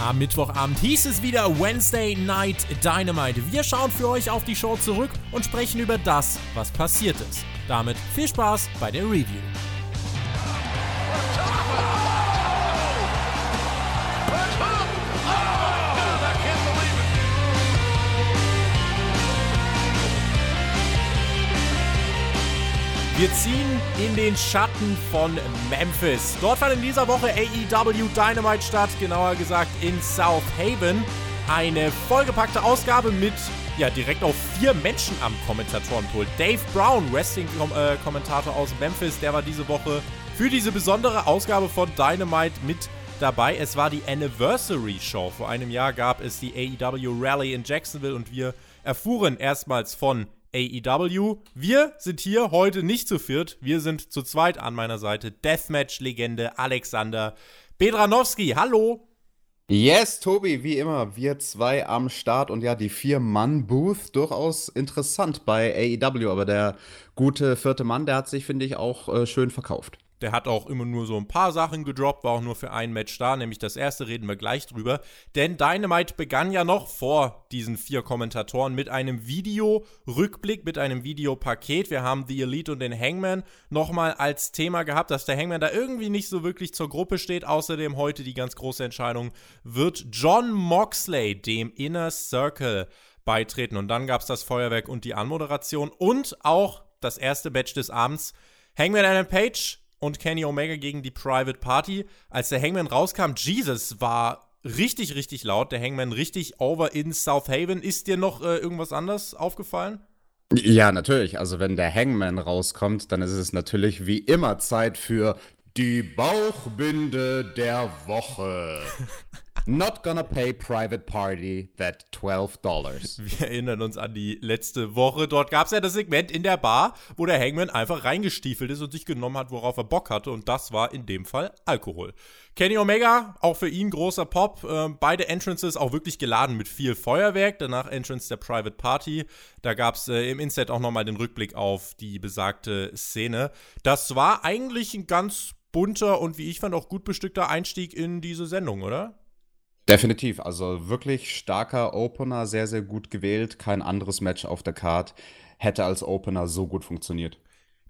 Am Mittwochabend hieß es wieder Wednesday Night Dynamite. Wir schauen für euch auf die Show zurück und sprechen über das, was passiert ist. Damit viel Spaß bei der Review. Wir ziehen in den Schatten von Memphis. Dort fand in dieser Woche AEW Dynamite statt, genauer gesagt in South Haven. Eine vollgepackte Ausgabe mit ja, direkt auf vier Menschen am Kommentatorenpult. Dave Brown, Wrestling-Kommentator aus Memphis, der war diese Woche für diese besondere Ausgabe von Dynamite mit dabei. Es war die Anniversary Show. Vor einem Jahr gab es die AEW Rally in Jacksonville und wir erfuhren erstmals von AEW. Wir sind hier heute nicht zu viert. Wir sind zu zweit an meiner Seite. Deathmatch-Legende Alexander Bedranowski. Hallo. Yes, Tobi, wie immer, wir zwei am Start und ja, die Vier-Mann-Booth durchaus interessant bei AEW, aber der gute vierte Mann, der hat sich, finde ich, auch äh, schön verkauft. Der hat auch immer nur so ein paar Sachen gedroppt, war auch nur für ein Match da, nämlich das erste reden wir gleich drüber. Denn Dynamite begann ja noch vor diesen vier Kommentatoren mit einem Video-Rückblick, mit einem Videopaket. Wir haben The Elite und den Hangman nochmal als Thema gehabt, dass der Hangman da irgendwie nicht so wirklich zur Gruppe steht. Außerdem heute die ganz große Entscheidung, wird John Moxley dem Inner Circle beitreten. Und dann gab es das Feuerwerk und die Anmoderation und auch das erste Match des Abends. Hangman Adam Page und Kenny Omega gegen die Private Party. Als der Hangman rauskam, Jesus war richtig, richtig laut. Der Hangman richtig over in South Haven. Ist dir noch äh, irgendwas anderes aufgefallen? Ja, natürlich. Also wenn der Hangman rauskommt, dann ist es natürlich wie immer Zeit für die Bauchbinde der Woche. Not gonna pay private party that 12 dollars. Wir erinnern uns an die letzte Woche. Dort gab es ja das Segment in der Bar, wo der Hangman einfach reingestiefelt ist und sich genommen hat, worauf er Bock hatte. Und das war in dem Fall Alkohol. Kenny Omega, auch für ihn großer Pop. Äh, beide Entrances auch wirklich geladen mit viel Feuerwerk. Danach Entrance der Private Party. Da gab es äh, im Inset auch nochmal den Rückblick auf die besagte Szene. Das war eigentlich ein ganz bunter und wie ich fand auch gut bestückter Einstieg in diese Sendung, oder? Definitiv, also wirklich starker Opener, sehr, sehr gut gewählt. Kein anderes Match auf der Card hätte als Opener so gut funktioniert.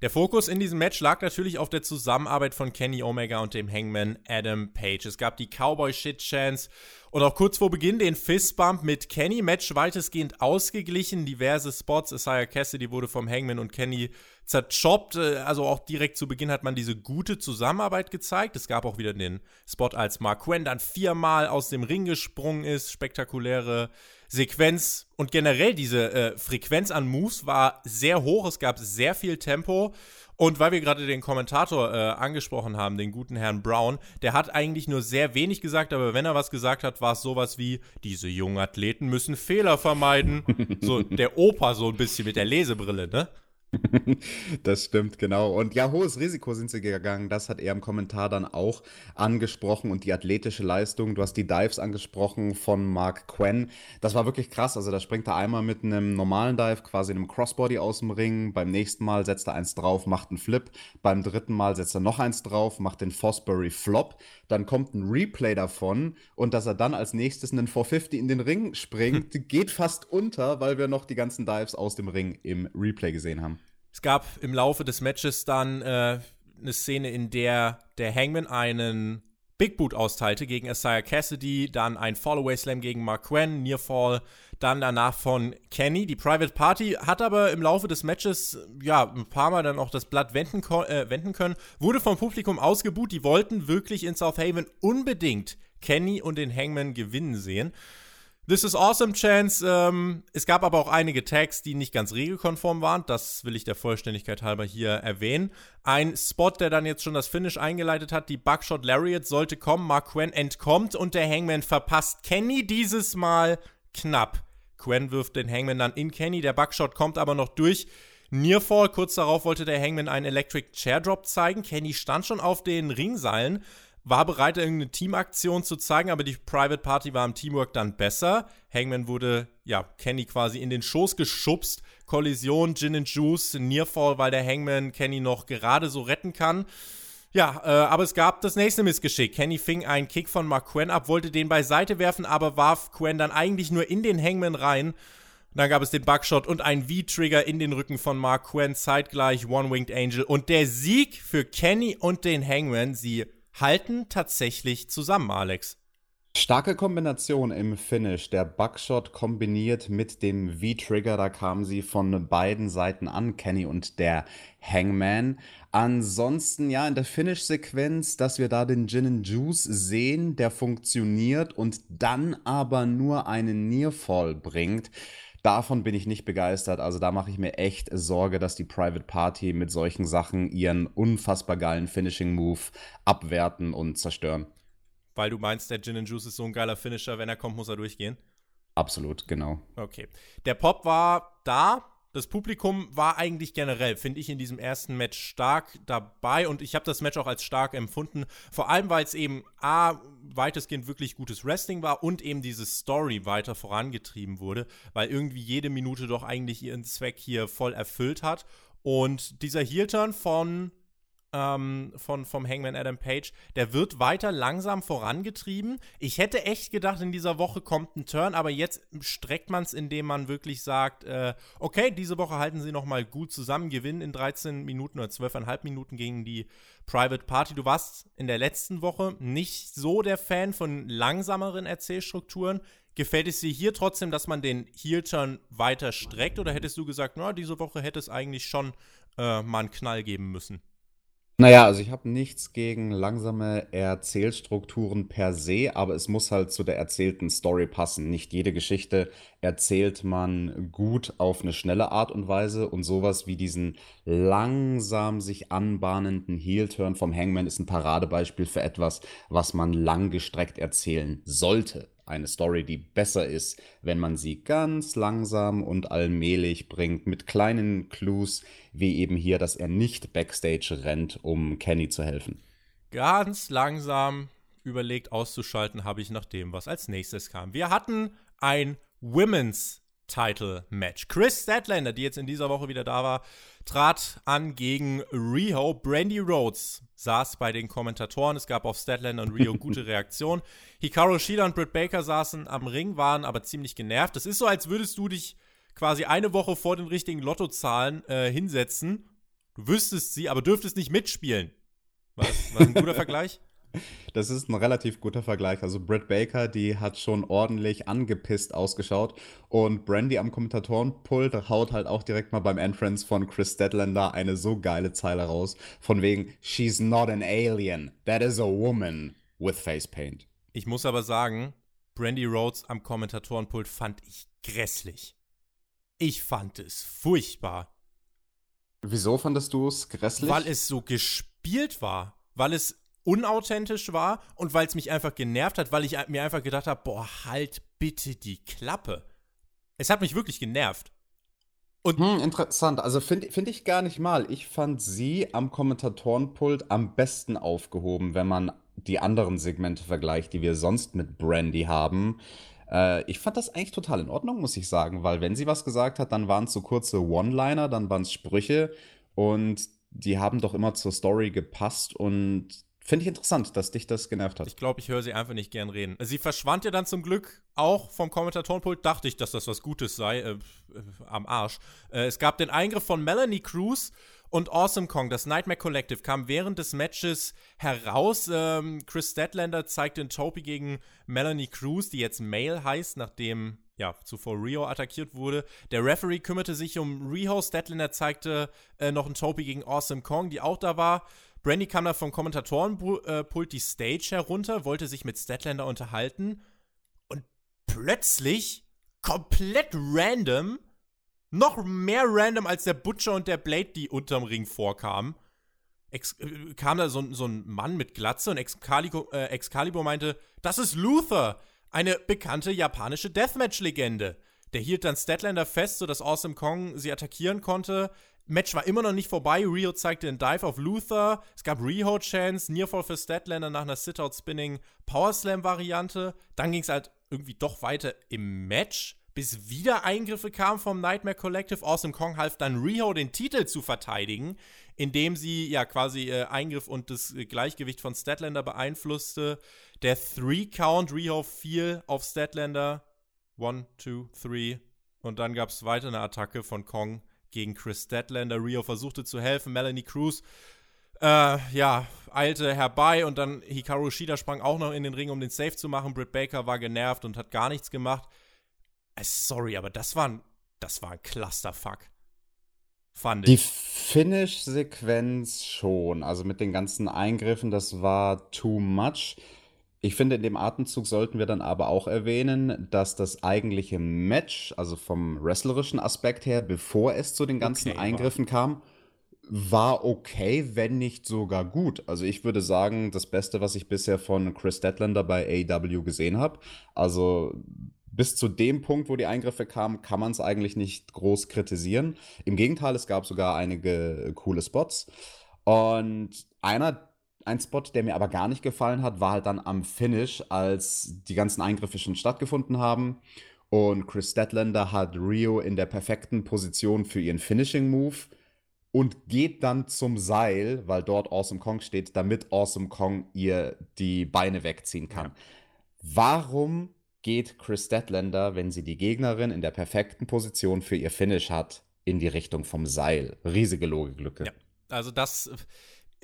Der Fokus in diesem Match lag natürlich auf der Zusammenarbeit von Kenny Omega und dem Hangman Adam Page. Es gab die Cowboy-Shit-Chance und auch kurz vor Beginn den Fistbump mit Kenny. Match weitestgehend ausgeglichen, diverse Spots. Isaiah Cassidy wurde vom Hangman und Kenny zerchoppt. Äh, also auch direkt zu Beginn hat man diese gute Zusammenarbeit gezeigt. Es gab auch wieder den Spot, als Mark Quinn dann viermal aus dem Ring gesprungen ist. Spektakuläre Sequenz und generell diese äh, Frequenz an Moves war sehr hoch. Es gab sehr viel Tempo. Und weil wir gerade den Kommentator äh, angesprochen haben, den guten Herrn Brown, der hat eigentlich nur sehr wenig gesagt, aber wenn er was gesagt hat, war es sowas wie, diese jungen Athleten müssen Fehler vermeiden. so der Opa so ein bisschen mit der Lesebrille, ne? das stimmt, genau. Und ja, hohes Risiko sind sie gegangen. Das hat er im Kommentar dann auch angesprochen. Und die athletische Leistung, du hast die Dives angesprochen von Mark Quinn. Das war wirklich krass. Also da springt er einmal mit einem normalen Dive, quasi einem Crossbody aus dem Ring. Beim nächsten Mal setzt er eins drauf, macht einen Flip. Beim dritten Mal setzt er noch eins drauf, macht den Fosbury Flop. Dann kommt ein Replay davon. Und dass er dann als nächstes einen 450 in den Ring springt, geht fast unter, weil wir noch die ganzen Dives aus dem Ring im Replay gesehen haben. Es gab im Laufe des Matches dann äh, eine Szene, in der der Hangman einen Big Boot austeilte gegen Isaiah Cassidy, dann ein Fallaway Slam gegen Mark Quinn, Nearfall, dann danach von Kenny. Die Private Party hat aber im Laufe des Matches ja ein paar Mal dann auch das Blatt wenden, äh, wenden können, wurde vom Publikum ausgebuht. Die wollten wirklich in South Haven unbedingt Kenny und den Hangman gewinnen sehen. This is awesome, Chance. Ähm, es gab aber auch einige Tags, die nicht ganz regelkonform waren. Das will ich der Vollständigkeit halber hier erwähnen. Ein Spot, der dann jetzt schon das Finish eingeleitet hat, die Buckshot Lariat sollte kommen. Mark Quinn entkommt und der Hangman verpasst Kenny dieses Mal knapp. Quen wirft den Hangman dann in Kenny. Der Buckshot kommt aber noch durch. Nearfall, kurz darauf wollte der Hangman einen Electric Chair Drop zeigen. Kenny stand schon auf den Ringseilen, war bereit, irgendeine Teamaktion zu zeigen, aber die Private Party war im Teamwork dann besser. Hangman wurde, ja, Kenny quasi in den Schoß geschubst. Kollision, Gin and Juice, Nearfall, weil der Hangman Kenny noch gerade so retten kann. Ja, äh, aber es gab das nächste Missgeschick. Kenny fing einen Kick von Mark Quen ab, wollte den beiseite werfen, aber warf Quen dann eigentlich nur in den Hangman rein. Dann gab es den Bugshot und einen V-Trigger in den Rücken von Mark Quen, zeitgleich One-Winged Angel. Und der Sieg für Kenny und den Hangman, sie halten tatsächlich zusammen, Alex. Starke Kombination im Finish. Der Buckshot kombiniert mit dem V-Trigger. Da kamen sie von beiden Seiten an, Kenny und der Hangman. Ansonsten, ja, in der Finish-Sequenz, dass wir da den Gin and Juice sehen, der funktioniert und dann aber nur einen Nearfall bringt. Davon bin ich nicht begeistert. Also da mache ich mir echt Sorge, dass die Private Party mit solchen Sachen ihren unfassbar geilen Finishing-Move abwerten und zerstören. Weil du meinst, der Gin and Juice ist so ein geiler Finisher, wenn er kommt, muss er durchgehen? Absolut, genau. Okay. Der Pop war da. Das Publikum war eigentlich generell, finde ich, in diesem ersten Match stark dabei und ich habe das Match auch als stark empfunden. Vor allem, weil es eben A, weitestgehend wirklich gutes Wrestling war und eben diese Story weiter vorangetrieben wurde, weil irgendwie jede Minute doch eigentlich ihren Zweck hier voll erfüllt hat. Und dieser Heel-Turn von ähm, von, vom Hangman Adam Page, der wird weiter langsam vorangetrieben. Ich hätte echt gedacht, in dieser Woche kommt ein Turn, aber jetzt streckt man es, indem man wirklich sagt, äh, okay, diese Woche halten sie noch mal gut zusammen, gewinnen in 13 Minuten oder 12,5 Minuten gegen die Private Party. Du warst in der letzten Woche nicht so der Fan von langsameren Erzählstrukturen. Gefällt es dir hier trotzdem, dass man den Heel-Turn weiter streckt oder hättest du gesagt, na, diese Woche hätte es eigentlich schon äh, mal einen Knall geben müssen? Naja, also ich habe nichts gegen langsame Erzählstrukturen per se, aber es muss halt zu der erzählten Story passen. Nicht jede Geschichte erzählt man gut auf eine schnelle Art und Weise und sowas wie diesen langsam sich anbahnenden Heel-Turn vom Hangman ist ein Paradebeispiel für etwas, was man langgestreckt erzählen sollte eine Story, die besser ist, wenn man sie ganz langsam und allmählich bringt, mit kleinen Clues, wie eben hier, dass er nicht backstage rennt, um Kenny zu helfen. Ganz langsam überlegt auszuschalten habe ich nach dem, was als nächstes kam. Wir hatten ein Women's Title Match. Chris Statlander, die jetzt in dieser Woche wieder da war, trat an gegen Riho. Brandy Rhodes saß bei den Kommentatoren. Es gab auf Statlander und Rio gute Reaktionen. Hikaru Shida und Britt Baker saßen am Ring, waren aber ziemlich genervt. Das ist so, als würdest du dich quasi eine Woche vor den richtigen Lottozahlen äh, hinsetzen. Du wüsstest sie, aber dürftest nicht mitspielen. Was, was ein guter Vergleich? Das ist ein relativ guter Vergleich. Also Britt Baker, die hat schon ordentlich angepisst ausgeschaut. Und Brandy am Kommentatorenpult haut halt auch direkt mal beim Entrance von Chris Stedlander eine so geile Zeile raus. Von wegen, she's not an alien. That is a woman with face paint. Ich muss aber sagen, Brandy Rhodes am Kommentatorenpult fand ich grässlich. Ich fand es furchtbar. Wieso fandest du es grässlich? Weil es so gespielt war. Weil es unauthentisch war und weil es mich einfach genervt hat, weil ich mir einfach gedacht habe, boah, halt bitte die Klappe. Es hat mich wirklich genervt. Und hm, interessant. Also finde find ich gar nicht mal. Ich fand sie am Kommentatorenpult am besten aufgehoben, wenn man die anderen Segmente vergleicht, die wir sonst mit Brandy haben. Äh, ich fand das eigentlich total in Ordnung, muss ich sagen, weil wenn sie was gesagt hat, dann waren es so kurze One-Liner, dann waren es Sprüche und die haben doch immer zur Story gepasst und Finde ich interessant, dass dich das genervt hat. Ich glaube, ich höre sie einfach nicht gern reden. Sie verschwand ja dann zum Glück auch vom Kommentatorenpult. Dachte ich, dass das was Gutes sei. Äh, äh, am Arsch. Äh, es gab den Eingriff von Melanie Cruz und Awesome Kong. Das Nightmare Collective kam während des Matches heraus. Ähm, Chris Statlander zeigte in Topi gegen Melanie Cruz, die jetzt Male heißt, nachdem ja, zuvor Rio attackiert wurde. Der Referee kümmerte sich um Riho. Statlander zeigte äh, noch ein Topi gegen Awesome Kong, die auch da war. Brandy kam da vom Kommentatorenpult die Stage herunter, wollte sich mit Statlander unterhalten und plötzlich, komplett random, noch mehr random als der Butcher und der Blade, die unterm Ring vorkamen, Ex äh, kam da so, so, ein Mann mit Glatze und Excalibur, äh, Excalibur meinte, das ist Luther, eine bekannte japanische Deathmatch-Legende. Der hielt dann Statlander fest, sodass Awesome Kong sie attackieren konnte. Match war immer noch nicht vorbei. Rio zeigte den Dive auf Luther. Es gab Reho-Chance, Nearfall für Statlander nach einer Sit-Out-Spinning Powerslam-Variante. Dann ging es halt irgendwie doch weiter im Match, bis wieder Eingriffe kamen vom Nightmare Collective. Awesome Kong half dann Riho den Titel zu verteidigen, indem sie ja quasi äh, Eingriff und das äh, Gleichgewicht von Statlander beeinflusste. Der Three Count, Riho fiel auf Statlander. One, two, three. Und dann gab es weiter eine Attacke von Kong gegen Chris Statlander. Rio versuchte zu helfen. Melanie Cruz äh, ja, eilte herbei und dann Hikaru Shida sprang auch noch in den Ring, um den Safe zu machen. Britt Baker war genervt und hat gar nichts gemacht. Äh, sorry, aber das war ein, das war ein Clusterfuck. Fand ich. Die Finish-Sequenz schon. Also mit den ganzen Eingriffen, das war too much. Ich finde, in dem Atemzug sollten wir dann aber auch erwähnen, dass das eigentliche Match, also vom wrestlerischen Aspekt her, bevor es zu den ganzen okay, Eingriffen war. kam, war okay, wenn nicht sogar gut. Also ich würde sagen, das Beste, was ich bisher von Chris Statlander bei AEW gesehen habe. Also bis zu dem Punkt, wo die Eingriffe kamen, kann man es eigentlich nicht groß kritisieren. Im Gegenteil, es gab sogar einige coole Spots. Und einer, ein Spot, der mir aber gar nicht gefallen hat, war halt dann am Finish, als die ganzen Eingriffe schon stattgefunden haben. Und Chris Statlander hat Rio in der perfekten Position für ihren Finishing Move und geht dann zum Seil, weil dort Awesome Kong steht, damit Awesome Kong ihr die Beine wegziehen kann. Ja. Warum geht Chris Statlander, wenn sie die Gegnerin in der perfekten Position für ihr Finish hat, in die Richtung vom Seil? Riesige Logiklücke. Ja, also das.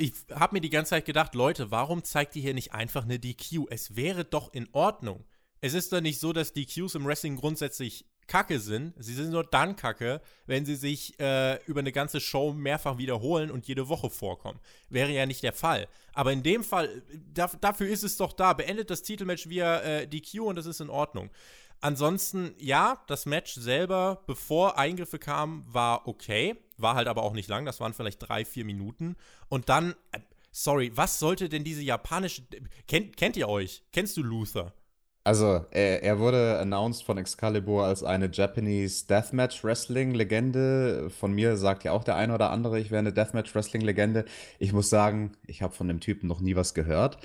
Ich habe mir die ganze Zeit gedacht, Leute, warum zeigt ihr hier nicht einfach eine DQ? Es wäre doch in Ordnung. Es ist doch nicht so, dass DQs im Wrestling grundsätzlich kacke sind. Sie sind nur dann kacke, wenn sie sich äh, über eine ganze Show mehrfach wiederholen und jede Woche vorkommen. Wäre ja nicht der Fall. Aber in dem Fall, da, dafür ist es doch da. Beendet das Titelmatch via äh, DQ und das ist in Ordnung. Ansonsten, ja, das Match selber, bevor Eingriffe kamen, war okay. War halt aber auch nicht lang. Das waren vielleicht drei, vier Minuten. Und dann, äh, sorry, was sollte denn diese japanische. Kennt, kennt ihr euch? Kennst du Luther? Also, er, er, wurde announced von Excalibur als eine Japanese Deathmatch Wrestling Legende. Von mir sagt ja auch der eine oder andere, ich wäre eine Deathmatch Wrestling Legende. Ich muss sagen, ich habe von dem Typen noch nie was gehört.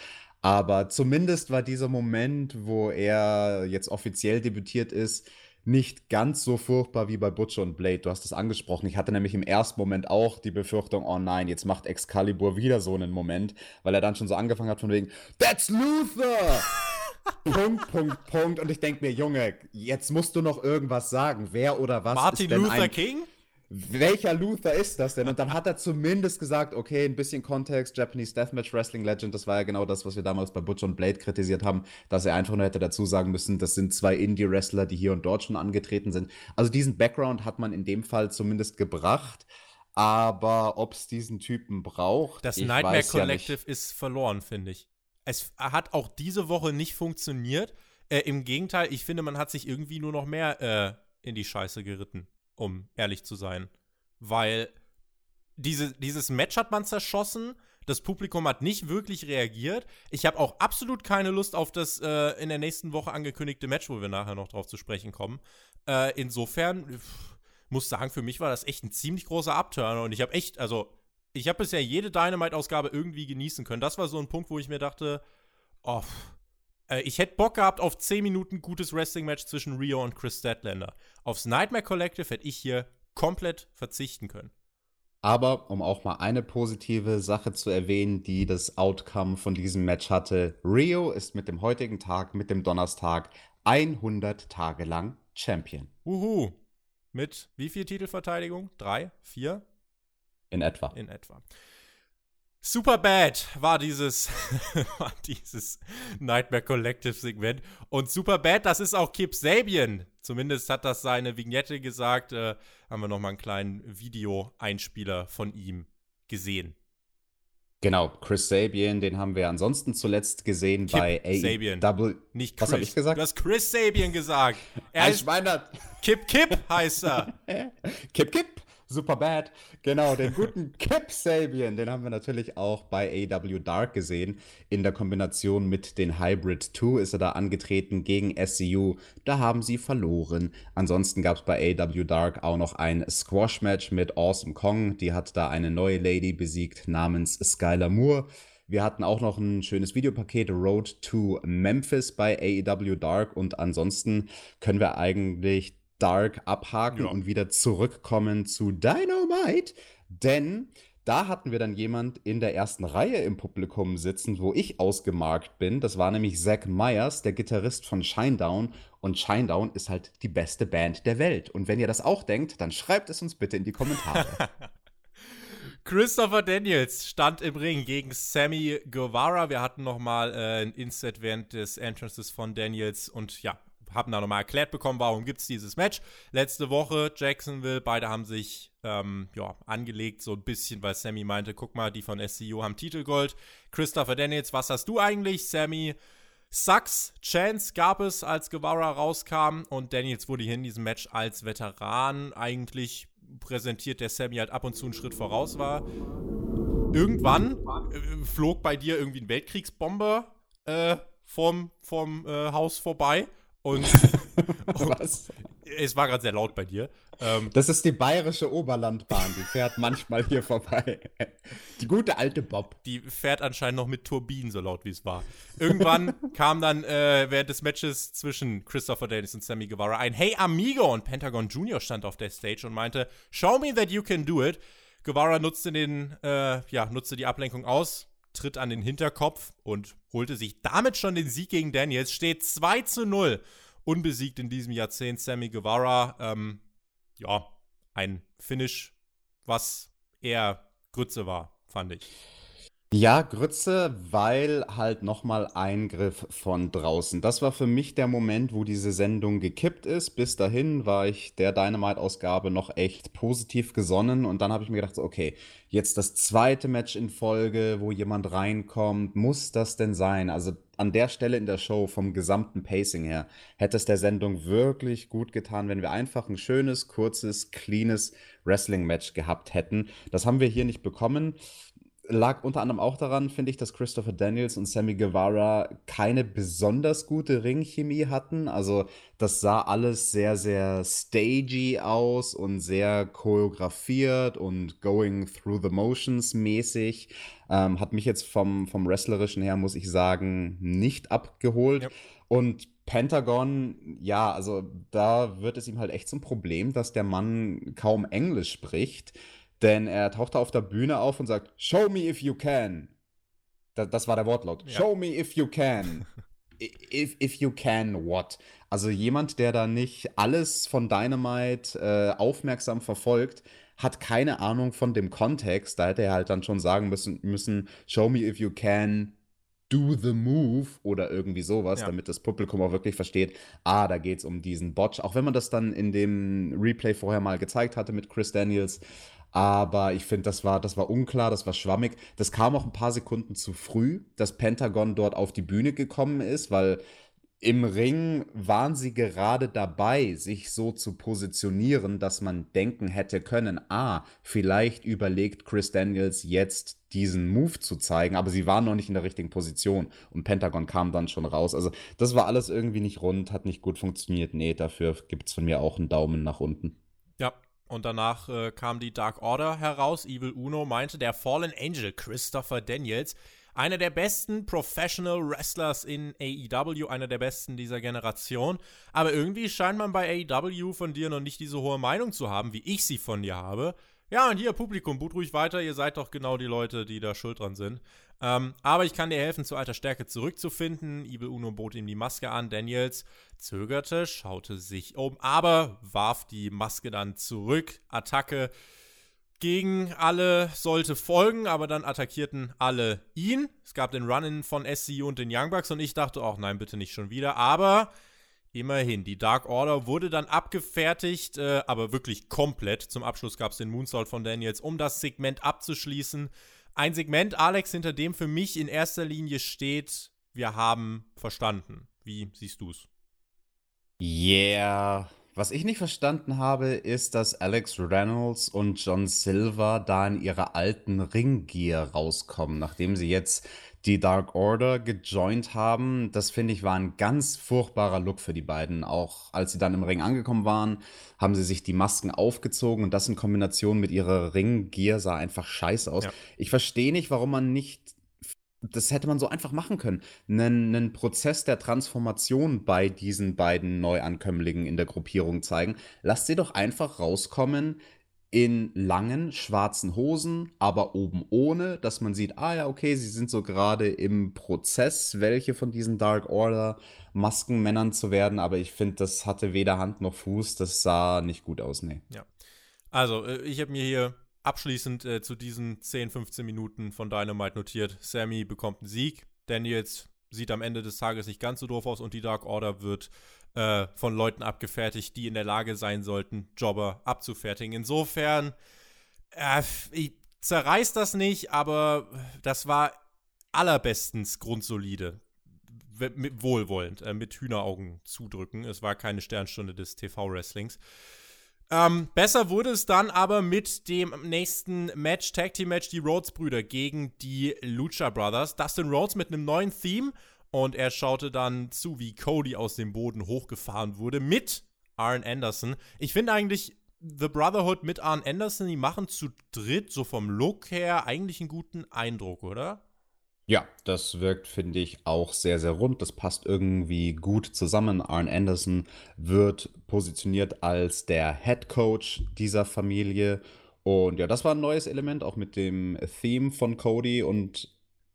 Aber zumindest war dieser Moment, wo er jetzt offiziell debütiert ist, nicht ganz so furchtbar wie bei Butcher und Blade. Du hast es angesprochen. Ich hatte nämlich im ersten Moment auch die Befürchtung, oh nein, jetzt macht Excalibur wieder so einen Moment, weil er dann schon so angefangen hat von wegen, That's Luther! Punkt, Punkt, Punkt. Und ich denke mir, Junge, jetzt musst du noch irgendwas sagen. Wer oder was Martin ist denn Luther ein, King? Welcher Luther ist das denn? Und dann hat er zumindest gesagt, okay, ein bisschen Kontext, Japanese Deathmatch Wrestling Legend, das war ja genau das, was wir damals bei Butch und Blade kritisiert haben, dass er einfach nur hätte dazu sagen müssen, das sind zwei Indie-Wrestler, die hier und dort schon angetreten sind. Also diesen Background hat man in dem Fall zumindest gebracht. Aber ob es diesen Typen braucht. Das Nightmare Collective ja ist verloren, finde ich es hat auch diese Woche nicht funktioniert. Äh, Im Gegenteil, ich finde, man hat sich irgendwie nur noch mehr äh, in die Scheiße geritten, um ehrlich zu sein. Weil diese, dieses Match hat man zerschossen. Das Publikum hat nicht wirklich reagiert. Ich habe auch absolut keine Lust auf das äh, in der nächsten Woche angekündigte Match, wo wir nachher noch drauf zu sprechen kommen. Äh, insofern, pff, muss sagen, für mich war das echt ein ziemlich großer Abturner und ich habe echt, also ich habe bisher jede Dynamite-Ausgabe irgendwie genießen können. Das war so ein Punkt, wo ich mir dachte, oh, äh, ich hätte Bock gehabt auf 10 Minuten gutes Wrestling-Match zwischen Rio und Chris Statlander. Aufs Nightmare Collective hätte ich hier komplett verzichten können. Aber um auch mal eine positive Sache zu erwähnen, die das Outcome von diesem Match hatte, Rio ist mit dem heutigen Tag, mit dem Donnerstag, 100 Tage lang Champion. Uhu. Mit wie viel Titelverteidigung? Drei? Vier? In etwa. In etwa. Super bad war dieses, war dieses Nightmare Collective Segment. Und super bad, das ist auch Kip Sabian. Zumindest hat das seine Vignette gesagt. Äh, haben wir nochmal einen kleinen Video-Einspieler von ihm gesehen. Genau, Chris Sabian, den haben wir ansonsten zuletzt gesehen Kip bei AEW. Nicht Chris. Was habe ich gesagt? Du hast Chris Sabian gesagt. Er ich meine, Kip Kip heißt er. Kip Kip. Super Bad. Genau, den guten Kip Sabian, den haben wir natürlich auch bei AW Dark gesehen. In der Kombination mit den Hybrid 2 ist er da angetreten gegen SCU. Da haben sie verloren. Ansonsten gab es bei AW Dark auch noch ein Squash-Match mit Awesome Kong. Die hat da eine neue Lady besiegt namens Skylar Moore. Wir hatten auch noch ein schönes Videopaket Road to Memphis bei AEW Dark und ansonsten können wir eigentlich Dark abhaken ja. und wieder zurückkommen zu Dynamite, denn da hatten wir dann jemand in der ersten Reihe im Publikum sitzen, wo ich ausgemarkt bin. Das war nämlich Zach Myers, der Gitarrist von Shinedown. Und Shinedown ist halt die beste Band der Welt. Und wenn ihr das auch denkt, dann schreibt es uns bitte in die Kommentare. Christopher Daniels stand im Ring gegen Sammy Guevara. Wir hatten noch mal äh, ein Inset während des Entrances von Daniels und ja, haben da nochmal erklärt bekommen, warum gibt es dieses Match. Letzte Woche Jacksonville, beide haben sich ähm, ja, angelegt, so ein bisschen, weil Sammy meinte, guck mal, die von SCU haben Titelgold. Christopher Daniels, was hast du eigentlich? Sammy Sucks, Chance gab es, als Guevara rauskam und Daniels wurde hier in diesem Match als Veteran eigentlich präsentiert, der Sammy halt ab und zu einen Schritt voraus war. Irgendwann äh, flog bei dir irgendwie ein Weltkriegsbomber äh, vom, vom äh, Haus vorbei und, Was? es war gerade sehr laut bei dir. Ähm, das ist die bayerische Oberlandbahn, die fährt manchmal hier vorbei. Die gute alte Bob. Die fährt anscheinend noch mit Turbinen, so laut wie es war. Irgendwann kam dann äh, während des Matches zwischen Christopher Dennis und Sammy Guevara ein Hey Amigo und Pentagon Jr. stand auf der Stage und meinte, Show me that you can do it. Guevara nutzte den, äh, ja, nutzte die Ablenkung aus, tritt an den Hinterkopf und holte sich damit schon den Sieg gegen Daniels. Steht 2 zu 0. Unbesiegt in diesem Jahrzehnt Sammy Guevara. Ähm, ja, ein Finish, was eher Grütze war, fand ich. Ja, Grütze, weil halt nochmal Eingriff von draußen. Das war für mich der Moment, wo diese Sendung gekippt ist. Bis dahin war ich der Dynamite-Ausgabe noch echt positiv gesonnen und dann habe ich mir gedacht, okay, jetzt das zweite Match in Folge, wo jemand reinkommt, muss das denn sein? Also an der Stelle in der Show vom gesamten Pacing her hätte es der Sendung wirklich gut getan, wenn wir einfach ein schönes, kurzes, cleanes Wrestling-Match gehabt hätten. Das haben wir hier nicht bekommen lag unter anderem auch daran, finde ich, dass Christopher Daniels und Sammy Guevara keine besonders gute Ringchemie hatten. Also das sah alles sehr, sehr stagey aus und sehr choreografiert und going through the motions mäßig. Ähm, hat mich jetzt vom, vom Wrestlerischen her, muss ich sagen, nicht abgeholt. Ja. Und Pentagon, ja, also da wird es ihm halt echt zum Problem, dass der Mann kaum Englisch spricht. Denn er tauchte auf der Bühne auf und sagt, Show me if you can. Das, das war der Wortlaut. Ja. Show me if you can. if, if you can, what? Also jemand, der da nicht alles von Dynamite äh, aufmerksam verfolgt, hat keine Ahnung von dem Kontext. Da hätte er halt dann schon sagen müssen, müssen Show me if you can do the move oder irgendwie sowas, ja. damit das Publikum auch wirklich versteht, ah, da geht es um diesen Botch. Auch wenn man das dann in dem Replay vorher mal gezeigt hatte mit Chris Daniels, aber ich finde, das war, das war unklar, das war schwammig. Das kam auch ein paar Sekunden zu früh, dass Pentagon dort auf die Bühne gekommen ist, weil im Ring waren sie gerade dabei, sich so zu positionieren, dass man denken hätte können, ah, vielleicht überlegt Chris Daniels jetzt diesen Move zu zeigen, aber sie waren noch nicht in der richtigen Position und Pentagon kam dann schon raus. Also das war alles irgendwie nicht rund, hat nicht gut funktioniert. Nee, dafür gibt es von mir auch einen Daumen nach unten. Und danach äh, kam die Dark Order heraus. Evil Uno meinte, der Fallen Angel Christopher Daniels, einer der besten Professional Wrestlers in AEW, einer der besten dieser Generation. Aber irgendwie scheint man bei AEW von dir noch nicht diese hohe Meinung zu haben, wie ich sie von dir habe. Ja, und hier, Publikum, boot ruhig weiter. Ihr seid doch genau die Leute, die da schuld dran sind. Ähm, aber ich kann dir helfen, zu alter Stärke zurückzufinden. Evil Uno bot ihm die Maske an. Daniels zögerte, schaute sich um, aber warf die Maske dann zurück. Attacke gegen alle sollte folgen, aber dann attackierten alle ihn. Es gab den Run-In von SCU und den Young Bucks und ich dachte, auch nein, bitte nicht schon wieder. Aber Immerhin, die Dark Order wurde dann abgefertigt, äh, aber wirklich komplett. Zum Abschluss gab es den Moonsault von Daniels, um das Segment abzuschließen. Ein Segment, Alex, hinter dem für mich in erster Linie steht, wir haben verstanden. Wie siehst du es? Yeah. Was ich nicht verstanden habe, ist, dass Alex Reynolds und John Silver da in ihrer alten Ringgear rauskommen, nachdem sie jetzt die Dark Order gejoint haben. Das finde ich war ein ganz furchtbarer Look für die beiden. Auch als sie dann im Ring angekommen waren, haben sie sich die Masken aufgezogen und das in Kombination mit ihrer Ringgear sah einfach scheiße aus. Ja. Ich verstehe nicht, warum man nicht das hätte man so einfach machen können. Einen, einen Prozess der Transformation bei diesen beiden Neuankömmlingen in der Gruppierung zeigen. Lasst sie doch einfach rauskommen in langen schwarzen Hosen, aber oben ohne, dass man sieht, ah ja, okay, sie sind so gerade im Prozess, welche von diesen Dark Order Maskenmännern zu werden, aber ich finde, das hatte weder Hand noch Fuß, das sah nicht gut aus, nee. Ja. Also, äh, ich habe mir hier abschließend äh, zu diesen 10, 15 Minuten von Dynamite notiert. Sammy bekommt einen Sieg. Daniels sieht am Ende des Tages nicht ganz so doof aus und die Dark Order wird äh, von Leuten abgefertigt, die in der Lage sein sollten, Jobber abzufertigen. Insofern, äh, ich zerreiß das nicht, aber das war allerbestens grundsolide. Wohlwollend, äh, mit Hühneraugen zudrücken. Es war keine Sternstunde des TV-Wrestlings. Ähm, besser wurde es dann aber mit dem nächsten Match, Tag Team Match, die Rhodes-Brüder gegen die Lucha Brothers. Dustin Rhodes mit einem neuen Theme und er schaute dann zu, wie Cody aus dem Boden hochgefahren wurde mit Arn Anderson. Ich finde eigentlich The Brotherhood mit Arn Anderson, die machen zu dritt, so vom Look her, eigentlich einen guten Eindruck, oder? Ja, das wirkt, finde ich, auch sehr, sehr rund. Das passt irgendwie gut zusammen. Arn Anderson wird positioniert als der Head Coach dieser Familie. Und ja, das war ein neues Element, auch mit dem Theme von Cody. Und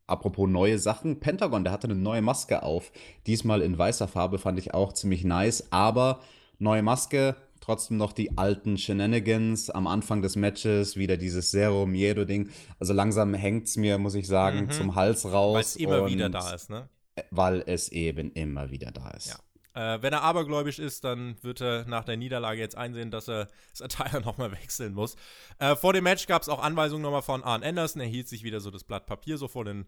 apropos neue Sachen, Pentagon, der hatte eine neue Maske auf. Diesmal in weißer Farbe, fand ich auch ziemlich nice. Aber neue Maske, trotzdem noch die alten Shenanigans am Anfang des Matches, wieder dieses Zero Miedo Ding. Also langsam hängt es mir, muss ich sagen, mhm. zum Hals raus. Weil es immer wieder da ist, ne? Weil es eben immer wieder da ist. Ja. Äh, wenn er abergläubisch ist, dann wird er nach der Niederlage jetzt einsehen, dass er das Attire nochmal wechseln muss. Äh, vor dem Match gab es auch Anweisungen nochmal von Arn Anderson. Er hielt sich wieder so das Blatt Papier so vor den,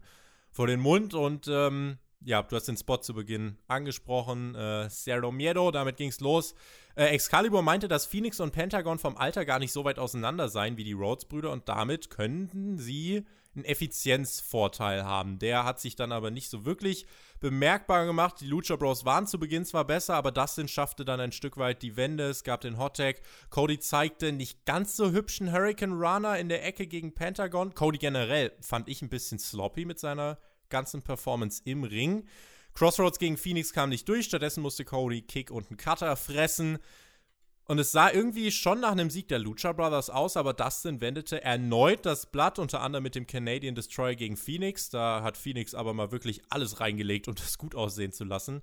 vor den Mund und ähm, ja, du hast den Spot zu Beginn angesprochen. Äh, Cerro Miedo, damit ging's los. Äh, Excalibur meinte, dass Phoenix und Pentagon vom Alter gar nicht so weit auseinander seien wie die Rhodes-Brüder und damit könnten sie einen Effizienzvorteil haben. Der hat sich dann aber nicht so wirklich bemerkbar gemacht. Die Lucha Bros waren zu Beginn zwar besser, aber Dustin schaffte dann ein Stück weit die Wende. Es gab den Hot. Cody zeigte nicht ganz so hübschen Hurricane Runner in der Ecke gegen Pentagon. Cody generell fand ich ein bisschen sloppy mit seiner ganzen Performance im Ring. Crossroads gegen Phoenix kam nicht durch, stattdessen musste Cody Kick und einen Cutter fressen. Und es sah irgendwie schon nach einem Sieg der Lucha Brothers aus, aber Dustin wendete erneut das Blatt, unter anderem mit dem Canadian Destroyer gegen Phoenix. Da hat Phoenix aber mal wirklich alles reingelegt, um das gut aussehen zu lassen.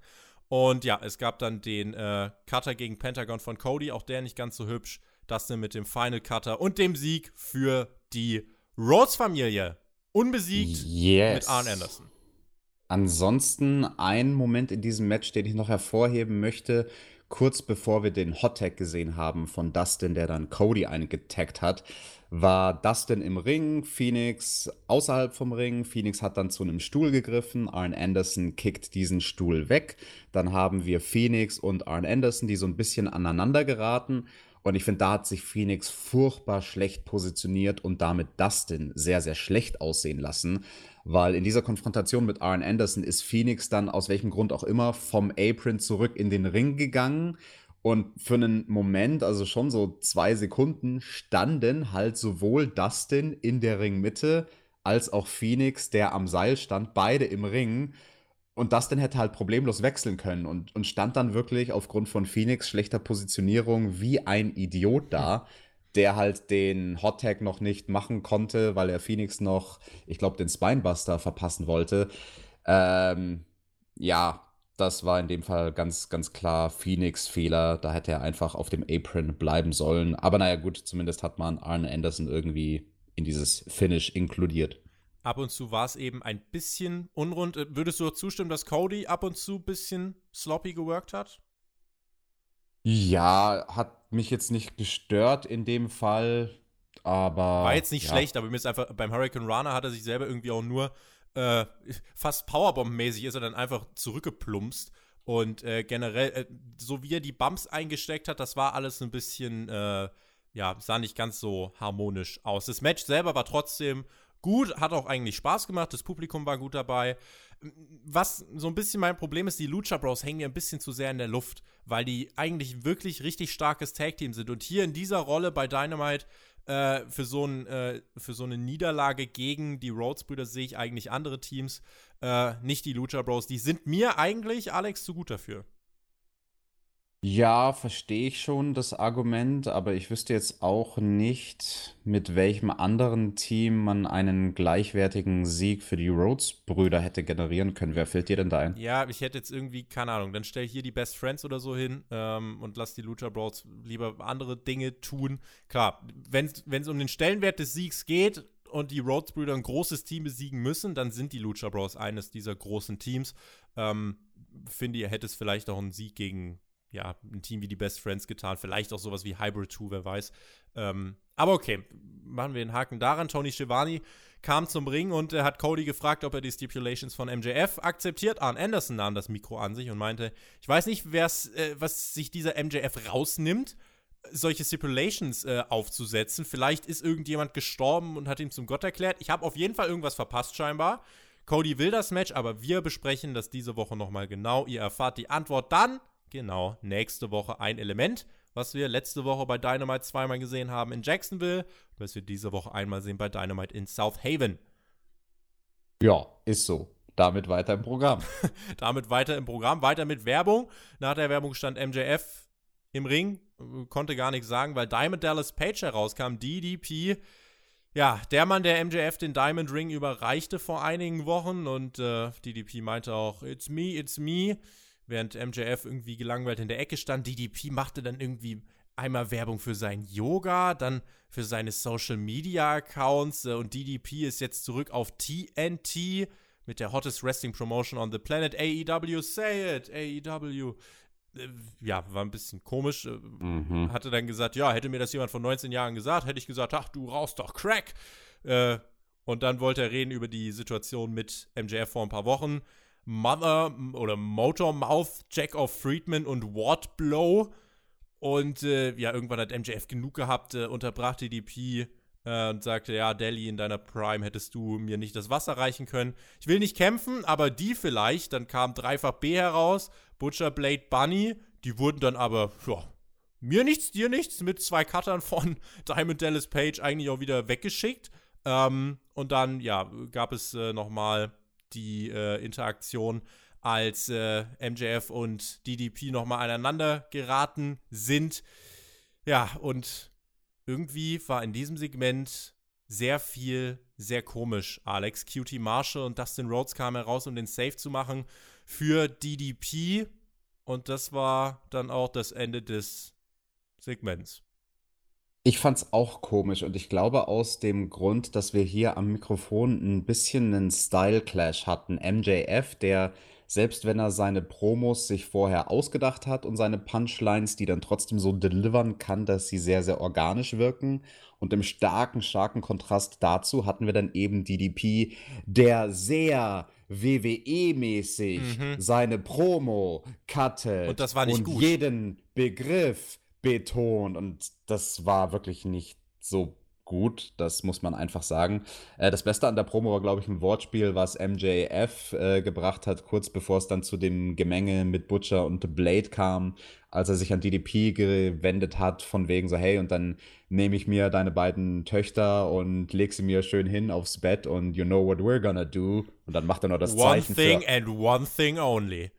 Und ja, es gab dann den äh, Cutter gegen Pentagon von Cody, auch der nicht ganz so hübsch. Dustin mit dem Final Cutter und dem Sieg für die Rhodes-Familie. Unbesiegt yes. mit Arn Anderson. Ansonsten ein Moment in diesem Match, den ich noch hervorheben möchte, kurz bevor wir den Hot Tag gesehen haben von Dustin, der dann Cody eingetaggt hat, war Dustin im Ring, Phoenix außerhalb vom Ring. Phoenix hat dann zu einem Stuhl gegriffen, Arn Anderson kickt diesen Stuhl weg. Dann haben wir Phoenix und Arn Anderson, die so ein bisschen aneinander geraten. Und ich finde, da hat sich Phoenix furchtbar schlecht positioniert und damit Dustin sehr, sehr schlecht aussehen lassen. Weil in dieser Konfrontation mit Arn Anderson ist Phoenix dann aus welchem Grund auch immer vom Apron zurück in den Ring gegangen. Und für einen Moment, also schon so zwei Sekunden, standen halt sowohl Dustin in der Ringmitte als auch Phoenix, der am Seil stand, beide im Ring. Und Dustin hätte halt problemlos wechseln können und, und stand dann wirklich aufgrund von Phoenix schlechter Positionierung wie ein Idiot da, der halt den Hot Tag noch nicht machen konnte, weil er Phoenix noch, ich glaube, den Spinebuster verpassen wollte. Ähm, ja, das war in dem Fall ganz, ganz klar Phoenix Fehler. Da hätte er einfach auf dem Apron bleiben sollen. Aber naja, gut, zumindest hat man Arne Anderson irgendwie in dieses Finish inkludiert ab und zu war es eben ein bisschen unrund. Äh, würdest du zustimmen, dass Cody ab und zu ein bisschen sloppy geworkt hat? Ja, hat mich jetzt nicht gestört in dem Fall, aber. War jetzt nicht ja. schlecht, aber mir ist einfach, beim Hurricane Runner hat er sich selber irgendwie auch nur äh, fast Powerbomb-mäßig ist er dann einfach zurückgeplumpst. Und äh, generell, äh, so wie er die Bumps eingesteckt hat, das war alles ein bisschen, äh, ja, sah nicht ganz so harmonisch aus. Das Match selber war trotzdem gut, hat auch eigentlich Spaß gemacht, das Publikum war gut dabei. Was so ein bisschen mein Problem ist, die Lucha Bros hängen mir ein bisschen zu sehr in der Luft, weil die eigentlich wirklich richtig starkes Tag-Team sind. Und hier in dieser Rolle bei Dynamite Äh, für, so ein, äh, für so eine Niederlage gegen die Rhodes-Brüder sehe ich eigentlich andere Teams, äh, nicht die Lucha Bros. Die sind mir eigentlich, Alex, zu gut dafür. Ja, verstehe ich schon das Argument, aber ich wüsste jetzt auch nicht, mit welchem anderen Team man einen gleichwertigen Sieg für die Rhodes-Brüder hätte generieren können. Wer fällt dir denn da ein? Ja, ich hätte jetzt irgendwie, keine Ahnung, dann stell hier die Best Friends oder so hin ähm, und lass die Lucha Bros lieber andere Dinge tun. Klar, wenn es um den Stellenwert des Siegs geht und die Rhodes-Brüder ein großes Team besiegen müssen, dann sind die Lucha Bros eines dieser großen Teams. Ähm, finde, ihr hättet vielleicht auch einen Sieg gegen ja, ein Team wie die Best Friends getan. Vielleicht auch sowas wie Hybrid 2, wer weiß. Ähm, aber okay, machen wir den Haken daran. Tony Schiavone kam zum Ring und äh, hat Cody gefragt, ob er die Stipulations von MJF akzeptiert. Arn Anderson nahm das Mikro an sich und meinte, ich weiß nicht, äh, was sich dieser MJF rausnimmt, solche Stipulations äh, aufzusetzen. Vielleicht ist irgendjemand gestorben und hat ihn zum Gott erklärt. Ich habe auf jeden Fall irgendwas verpasst scheinbar. Cody will das Match, aber wir besprechen das diese Woche nochmal genau. Ihr erfahrt die Antwort dann Genau, nächste Woche ein Element, was wir letzte Woche bei Dynamite zweimal gesehen haben in Jacksonville, was wir diese Woche einmal sehen bei Dynamite in South Haven. Ja, ist so. Damit weiter im Programm. Damit weiter im Programm, weiter mit Werbung. Nach der Werbung stand MJF im Ring, konnte gar nichts sagen, weil Diamond Dallas Page herauskam. DDP, ja, der Mann, der MJF den Diamond Ring überreichte vor einigen Wochen und äh, DDP meinte auch, it's me, it's me während MJF irgendwie gelangweilt in der Ecke stand. DDP machte dann irgendwie einmal Werbung für sein Yoga, dann für seine Social Media Accounts äh, und DDP ist jetzt zurück auf TNT mit der hottest Wrestling Promotion on the planet. AEW, say it, AEW. Äh, ja, war ein bisschen komisch. Äh, mhm. Hatte dann gesagt, ja, hätte mir das jemand von 19 Jahren gesagt, hätte ich gesagt, ach, du rauchst doch Crack. und dann wollte er reden über die Situation mit MJF vor ein paar Wochen. Mother oder Motor Mouth, Jack of Friedman und Wardblow. Und äh, ja, irgendwann hat MJF genug gehabt, äh, unterbrach DDP äh, und sagte, ja, Delhi, in deiner Prime hättest du mir nicht das Wasser reichen können. Ich will nicht kämpfen, aber die vielleicht. Dann kam dreifach B heraus, Butcher, Blade, Bunny. Die wurden dann aber, ja, mir nichts, dir nichts, mit zwei Cuttern von Diamond Dallas Page eigentlich auch wieder weggeschickt. Ähm, und dann, ja, gab es äh, nochmal die äh, Interaktion, als äh, MJF und DDP nochmal aneinander geraten sind. Ja, und irgendwie war in diesem Segment sehr viel, sehr komisch. Alex, Cutie Marshall und Dustin Rhodes kamen heraus, um den Safe zu machen für DDP. Und das war dann auch das Ende des Segments. Ich fand's auch komisch und ich glaube aus dem Grund, dass wir hier am Mikrofon ein bisschen einen Style-Clash hatten. MJF, der selbst wenn er seine Promos sich vorher ausgedacht hat und seine Punchlines, die dann trotzdem so delivern kann, dass sie sehr, sehr organisch wirken. Und im starken, starken Kontrast dazu hatten wir dann eben DDP, der sehr WWE-mäßig mhm. seine Promo cuttet und das war nicht und gut. jeden Begriff betont und das war wirklich nicht so gut, das muss man einfach sagen. Äh, das Beste an der Promo war, glaube ich, ein Wortspiel, was MJF äh, gebracht hat, kurz bevor es dann zu dem Gemenge mit Butcher und Blade kam, als er sich an DDP gewendet hat, von wegen so, hey, und dann nehme ich mir deine beiden Töchter und leg sie mir schön hin aufs Bett und you know what we're gonna do. Und dann macht er noch das one Zeichen. One thing and one thing only.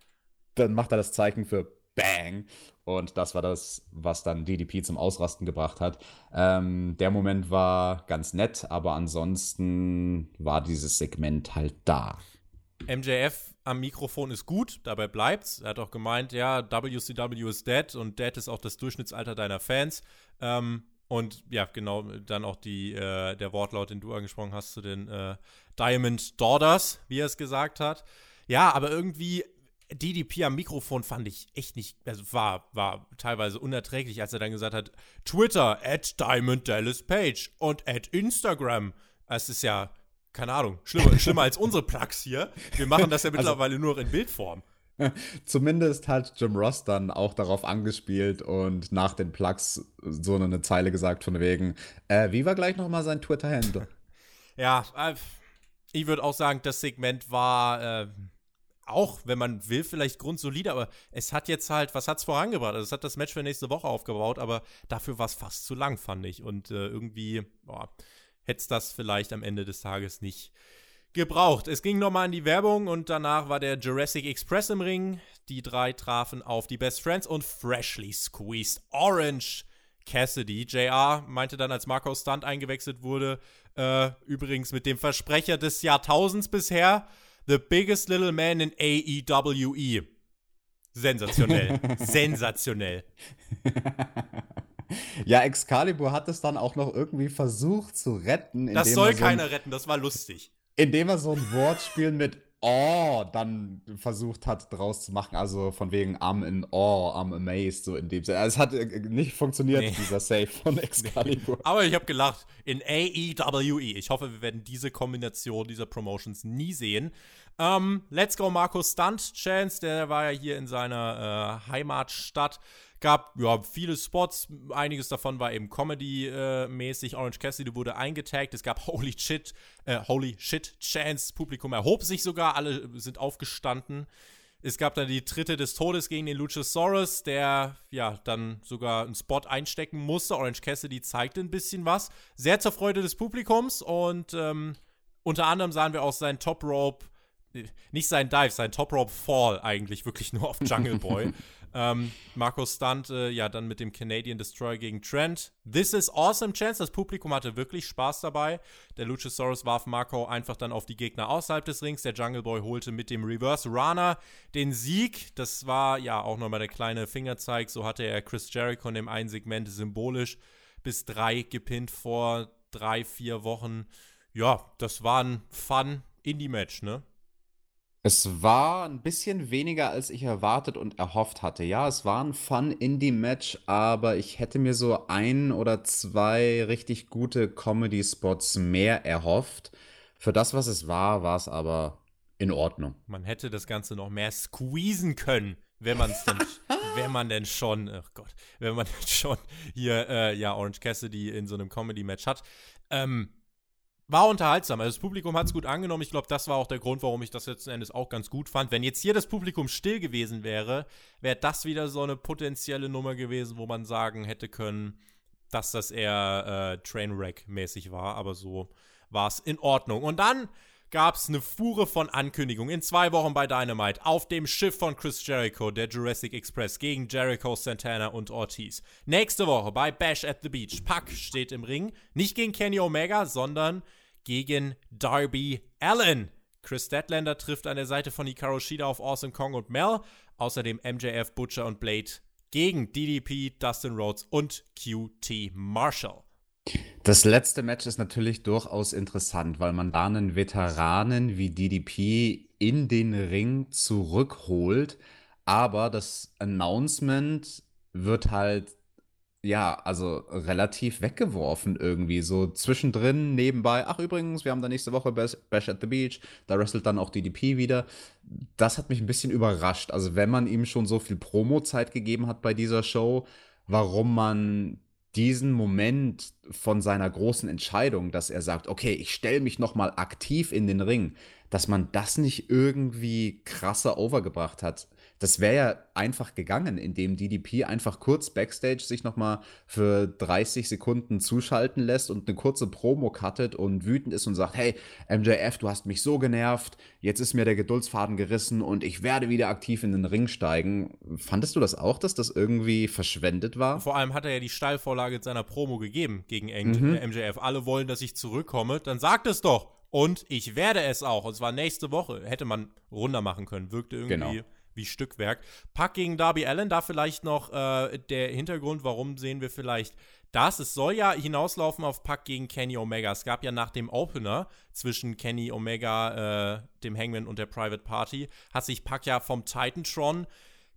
Dann macht er das Zeichen für Bang. Und das war das, was dann DDP zum Ausrasten gebracht hat. Ähm, der Moment war ganz nett, aber ansonsten war dieses Segment halt da. MJF am Mikrofon ist gut, dabei bleibt's. Er hat auch gemeint, ja, WCW ist dead und dead ist auch das Durchschnittsalter deiner Fans. Ähm, und ja, genau, dann auch die, äh, der Wortlaut, den du angesprochen hast, zu den äh, Diamond Daughters, wie er es gesagt hat. Ja, aber irgendwie DDP am Mikrofon fand ich echt nicht, also war, war teilweise unerträglich, als er dann gesagt hat, Twitter, at Diamond Dallas Page und at Instagram. Es ist ja, keine Ahnung, schlimmer, schlimmer als unsere Plugs hier. Wir machen das ja also mittlerweile also, nur in Bildform. Zumindest hat Jim Ross dann auch darauf angespielt und nach den Plugs so eine Zeile gesagt von wegen, äh, wie war gleich nochmal sein Twitter-Handle? Ja, äh, ich würde auch sagen, das Segment war äh, auch, wenn man will, vielleicht grundsolide, aber es hat jetzt halt, was hat es vorangebracht? Also es hat das Match für nächste Woche aufgebaut, aber dafür war es fast zu lang, fand ich. Und äh, irgendwie, hätte es das vielleicht am Ende des Tages nicht gebraucht. Es ging nochmal in die Werbung und danach war der Jurassic Express im Ring. Die drei trafen auf die Best Friends und freshly squeezed Orange Cassidy. JR meinte dann, als Marco Stunt eingewechselt wurde, äh, übrigens mit dem Versprecher des Jahrtausends bisher, The biggest little man in AEWE. Sensationell. Sensationell. Ja, Excalibur hat es dann auch noch irgendwie versucht zu retten. Das soll so keiner retten, das war lustig. Indem er so ein Wortspiel mit Oh dann versucht hat draus zu machen, also von wegen I'm in awe, I'm amazed, so in dem Sinne. Also es hat äh, nicht funktioniert, nee. dieser Save von Excalibur. Aber ich habe gelacht. In AEWE. Ich hoffe, wir werden diese Kombination dieser Promotions nie sehen. Ähm, Let's Go Marco Stunt Chance, der war ja hier in seiner äh, Heimatstadt gab ja viele Spots, einiges davon war eben Comedy-mäßig. Orange Cassidy wurde eingetaggt. Es gab Holy Shit, äh, Holy Shit Chance. Publikum erhob sich sogar, alle sind aufgestanden. Es gab dann die Dritte des Todes gegen den Luchasaurus, der ja dann sogar einen Spot einstecken musste. Orange Cassidy zeigte ein bisschen was. Sehr zur Freude des Publikums und ähm, unter anderem sahen wir auch seinen Top Rope, nicht seinen Dive, seinen Top Rope Fall eigentlich wirklich nur auf Jungle Boy. Ähm, Marco Stunt, äh, ja, dann mit dem Canadian Destroyer gegen Trent. This is awesome chance. Das Publikum hatte wirklich Spaß dabei. Der Luchasaurus warf Marco einfach dann auf die Gegner außerhalb des Rings. Der Jungle Boy holte mit dem Reverse Rana den Sieg. Das war ja auch nochmal der kleine Fingerzeig. So hatte er Chris Jericho in dem einen Segment symbolisch bis drei gepinnt vor drei, vier Wochen. Ja, das war ein Fun Indie-Match, ne? Es war ein bisschen weniger, als ich erwartet und erhofft hatte. Ja, es war ein Fun-Indie-Match, aber ich hätte mir so ein oder zwei richtig gute Comedy-Spots mehr erhofft. Für das, was es war, war es aber in Ordnung. Man hätte das Ganze noch mehr squeezen können, wenn man es denn, wenn man denn schon, oh Gott, wenn man denn schon hier, äh, ja, Orange Cassidy in so einem Comedy-Match hat. Ähm, war unterhaltsam. Also das Publikum hat es gut angenommen. Ich glaube, das war auch der Grund, warum ich das letzten Endes auch ganz gut fand. Wenn jetzt hier das Publikum still gewesen wäre, wäre das wieder so eine potenzielle Nummer gewesen, wo man sagen hätte können, dass das eher äh, Trainwreck-mäßig war. Aber so war es in Ordnung. Und dann gab es eine Fuhre von Ankündigungen in zwei Wochen bei Dynamite auf dem Schiff von Chris Jericho, der Jurassic Express, gegen Jericho, Santana und Ortiz. Nächste Woche bei Bash at the Beach. Pack steht im Ring. Nicht gegen Kenny Omega, sondern gegen Darby Allen. Chris Statlander trifft an der Seite von Hikaru Shida auf Awesome Kong und Mel. Außerdem MJF, Butcher und Blade gegen DDP, Dustin Rhodes und QT Marshall. Das letzte Match ist natürlich durchaus interessant, weil man da einen Veteranen wie DDP in den Ring zurückholt. Aber das Announcement wird halt ja, also relativ weggeworfen irgendwie. So zwischendrin, nebenbei, ach übrigens, wir haben da nächste Woche Bash, at the Beach, da wrestelt dann auch DDP wieder. Das hat mich ein bisschen überrascht. Also, wenn man ihm schon so viel Promo-Zeit gegeben hat bei dieser Show, warum man diesen Moment von seiner großen Entscheidung, dass er sagt, okay, ich stelle mich noch mal aktiv in den Ring, dass man das nicht irgendwie krasser overgebracht hat. Das wäre ja einfach gegangen, indem DDP einfach kurz backstage sich nochmal für 30 Sekunden zuschalten lässt und eine kurze Promo cuttet und wütend ist und sagt, hey, MJF, du hast mich so genervt, jetzt ist mir der Geduldsfaden gerissen und ich werde wieder aktiv in den Ring steigen. Fandest du das auch, dass das irgendwie verschwendet war? Vor allem hat er ja die Steilvorlage in seiner Promo gegeben gegen mhm. MJF. Alle wollen, dass ich zurückkomme, dann sagt es doch. Und ich werde es auch. Und zwar nächste Woche. Hätte man runder machen können. Wirkte irgendwie genau wie Stückwerk. Pack gegen Darby Allen, da vielleicht noch äh, der Hintergrund, warum sehen wir vielleicht das? Es soll ja hinauslaufen auf Pack gegen Kenny Omega. Es gab ja nach dem Opener zwischen Kenny Omega, äh, dem Hangman und der Private Party, hat sich Pack ja vom Titantron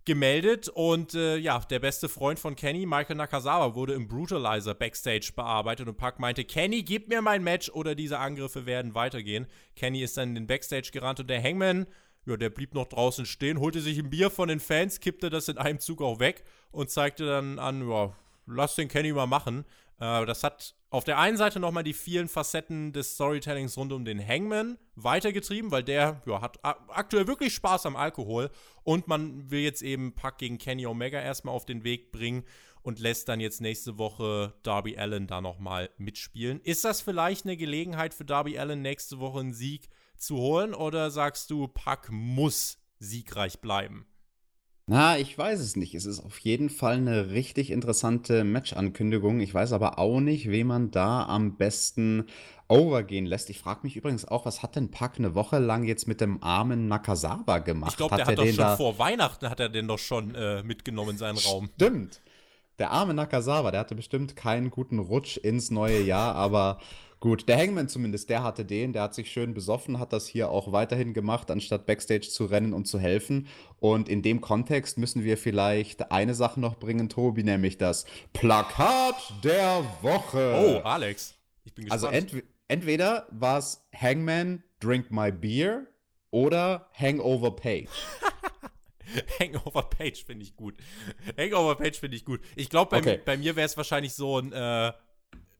gemeldet und äh, ja, der beste Freund von Kenny, Michael Nakazawa, wurde im Brutalizer Backstage bearbeitet und Pack meinte, Kenny, gib mir mein Match oder diese Angriffe werden weitergehen. Kenny ist dann in den Backstage gerannt und der Hangman ja, der blieb noch draußen stehen, holte sich ein Bier von den Fans, kippte das in einem Zug auch weg und zeigte dann an, ja, lass den Kenny mal machen. Äh, das hat auf der einen Seite nochmal die vielen Facetten des Storytellings rund um den Hangman weitergetrieben, weil der ja, hat aktuell wirklich Spaß am Alkohol und man will jetzt eben Pack gegen Kenny Omega erstmal auf den Weg bringen und lässt dann jetzt nächste Woche Darby Allen da nochmal mitspielen. Ist das vielleicht eine Gelegenheit für Darby Allen nächste Woche einen Sieg zu holen oder sagst du, Pack muss siegreich bleiben? Na, ich weiß es nicht. Es ist auf jeden Fall eine richtig interessante Match-Ankündigung. Ich weiß aber auch nicht, wen man da am besten overgehen lässt. Ich frage mich übrigens auch, was hat denn Pack eine Woche lang jetzt mit dem armen Nakasawa gemacht? Ich glaube, der hat, hat doch schon vor Weihnachten hat er den doch schon äh, mitgenommen in seinen Raum. Stimmt. Der arme Nakasawa, der hatte bestimmt keinen guten Rutsch ins neue Jahr, aber gut, der Hangman zumindest, der hatte den, der hat sich schön besoffen, hat das hier auch weiterhin gemacht, anstatt Backstage zu rennen und zu helfen. Und in dem Kontext müssen wir vielleicht eine Sache noch bringen, Tobi, nämlich das Plakat der Woche. Oh, Alex, ich bin gespannt. Also ent entweder war es Hangman Drink My Beer oder Hangover Page. Hangover Page finde ich gut. Hangover Page finde ich gut. Ich glaube, bei, okay. bei, mir wäre es wahrscheinlich so ein. Äh,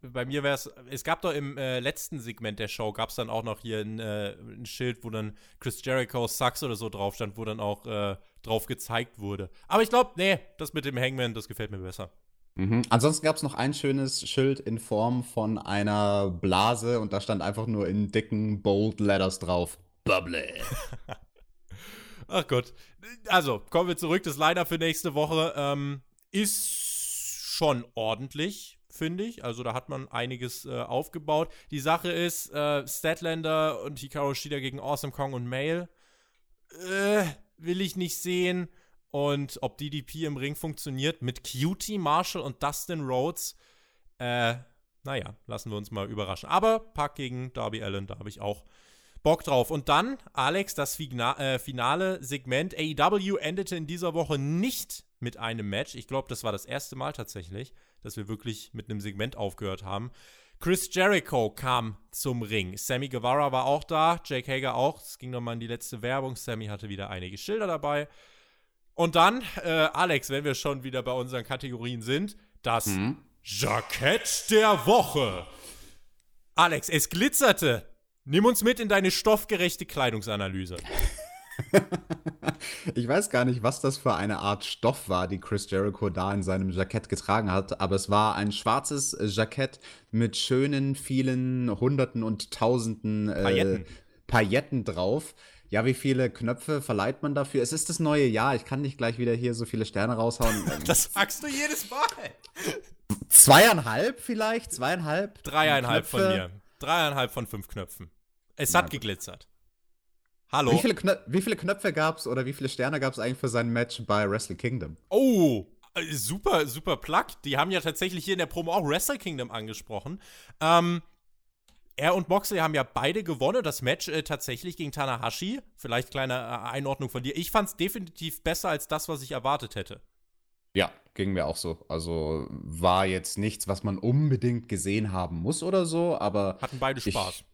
bei mir wäre es. Es gab doch im äh, letzten Segment der Show, gab es dann auch noch hier ein, äh, ein, Schild, wo dann Chris Jericho Sucks oder so drauf stand, wo dann auch äh, drauf gezeigt wurde. Aber ich glaube, nee, das mit dem Hangman, das gefällt mir besser. Mhm. Ansonsten gab es noch ein schönes Schild in Form von einer Blase und da stand einfach nur in dicken, bold Letters drauf. Bubbly. Ach Gott. Also, kommen wir zurück. Das Liner für nächste Woche ähm, ist schon ordentlich, finde ich. Also, da hat man einiges äh, aufgebaut. Die Sache ist, äh, Statlander und Hikaru Shida gegen Awesome Kong und Mail äh, will ich nicht sehen. Und ob DDP im Ring funktioniert mit Cutie, Marshall und Dustin Rhodes, äh, naja, lassen wir uns mal überraschen. Aber Pack gegen Darby Allen, da habe ich auch Bock drauf. Und dann, Alex, das äh, finale Segment. AEW endete in dieser Woche nicht mit einem Match. Ich glaube, das war das erste Mal tatsächlich, dass wir wirklich mit einem Segment aufgehört haben. Chris Jericho kam zum Ring. Sammy Guevara war auch da, Jake Hager auch. Es ging nochmal in die letzte Werbung. Sammy hatte wieder einige Schilder dabei. Und dann, äh, Alex, wenn wir schon wieder bei unseren Kategorien sind, das mhm. Jackett der Woche. Alex, es glitzerte. Nimm uns mit in deine stoffgerechte Kleidungsanalyse. ich weiß gar nicht, was das für eine Art Stoff war, die Chris Jericho da in seinem Jackett getragen hat, aber es war ein schwarzes Jackett mit schönen, vielen Hunderten und Tausenden äh, Pailletten. Pailletten drauf. Ja, wie viele Knöpfe verleiht man dafür? Es ist das neue Jahr. Ich kann nicht gleich wieder hier so viele Sterne raushauen. das sagst du jedes Mal. Zweieinhalb vielleicht? Zweieinhalb? Dreieinhalb Knöpfe. von mir. Dreieinhalb von fünf Knöpfen. Es hat geglitzert. Hallo. Wie viele, Knö wie viele Knöpfe gab es oder wie viele Sterne gab es eigentlich für sein Match bei Wrestle Kingdom? Oh, äh, super, super Plug. Die haben ja tatsächlich hier in der Promo auch Wrestle Kingdom angesprochen. Ähm, er und Moxley haben ja beide gewonnen. Das Match äh, tatsächlich gegen Tanahashi. Vielleicht kleine äh, Einordnung von dir. Ich fand es definitiv besser als das, was ich erwartet hätte. Ja, ging mir auch so. Also war jetzt nichts, was man unbedingt gesehen haben muss oder so, aber. Hatten beide Spaß. Ich,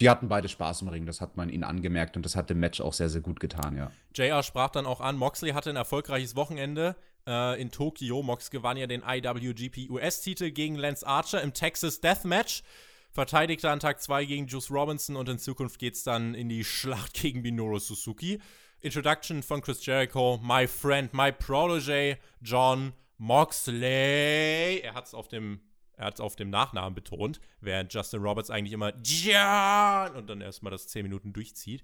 die hatten beide Spaß im Ring, das hat man ihnen angemerkt und das hat dem Match auch sehr, sehr gut getan, ja. JR sprach dann auch an, Moxley hatte ein erfolgreiches Wochenende äh, in Tokio. Mox gewann ja den IWGP US-Titel gegen Lance Archer im Texas Deathmatch. Verteidigte an Tag 2 gegen Juice Robinson und in Zukunft geht's dann in die Schlacht gegen Minoru Suzuki. Introduction von Chris Jericho, my friend, my protege, John Moxley. Er hat's auf dem er hat es auf dem Nachnamen betont, während Justin Roberts eigentlich immer John und dann erstmal das 10 Minuten durchzieht.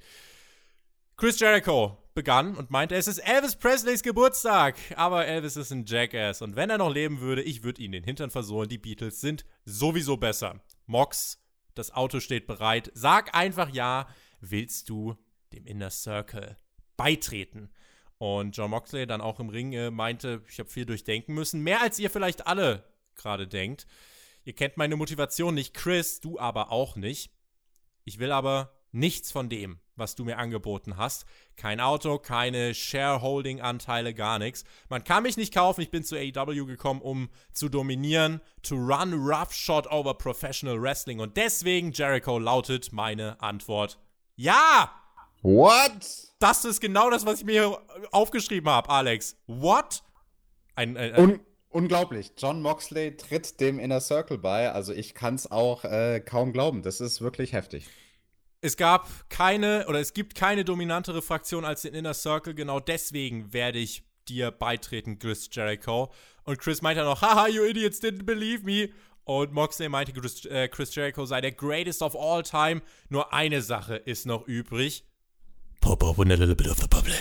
Chris Jericho begann und meinte, es ist Elvis Presleys Geburtstag, aber Elvis ist ein Jackass und wenn er noch leben würde, ich würde ihn den Hintern versohlen. Die Beatles sind sowieso besser. Mox, das Auto steht bereit. Sag einfach ja, willst du dem Inner Circle beitreten? Und John Moxley dann auch im Ring äh, meinte, ich habe viel durchdenken müssen, mehr als ihr vielleicht alle gerade denkt. Ihr kennt meine Motivation nicht, Chris, du aber auch nicht. Ich will aber nichts von dem, was du mir angeboten hast. Kein Auto, keine Shareholding-Anteile, gar nichts. Man kann mich nicht kaufen. Ich bin zu AEW gekommen, um zu dominieren, to run roughshod over professional wrestling. Und deswegen, Jericho, lautet meine Antwort: Ja! What? Das ist genau das, was ich mir aufgeschrieben habe, Alex. What? Ein, ein, ein unglaublich. John Moxley tritt dem Inner Circle bei. Also ich kann es auch äh, kaum glauben. Das ist wirklich heftig. Es gab keine oder es gibt keine dominantere Fraktion als den Inner Circle. Genau deswegen werde ich dir beitreten, Chris Jericho. Und Chris meinte noch, haha, you idiots didn't believe me. Und Moxley meinte, Chris, äh, Chris Jericho sei der greatest of all time. Nur eine Sache ist noch übrig. Pop up a little bit of the bubble.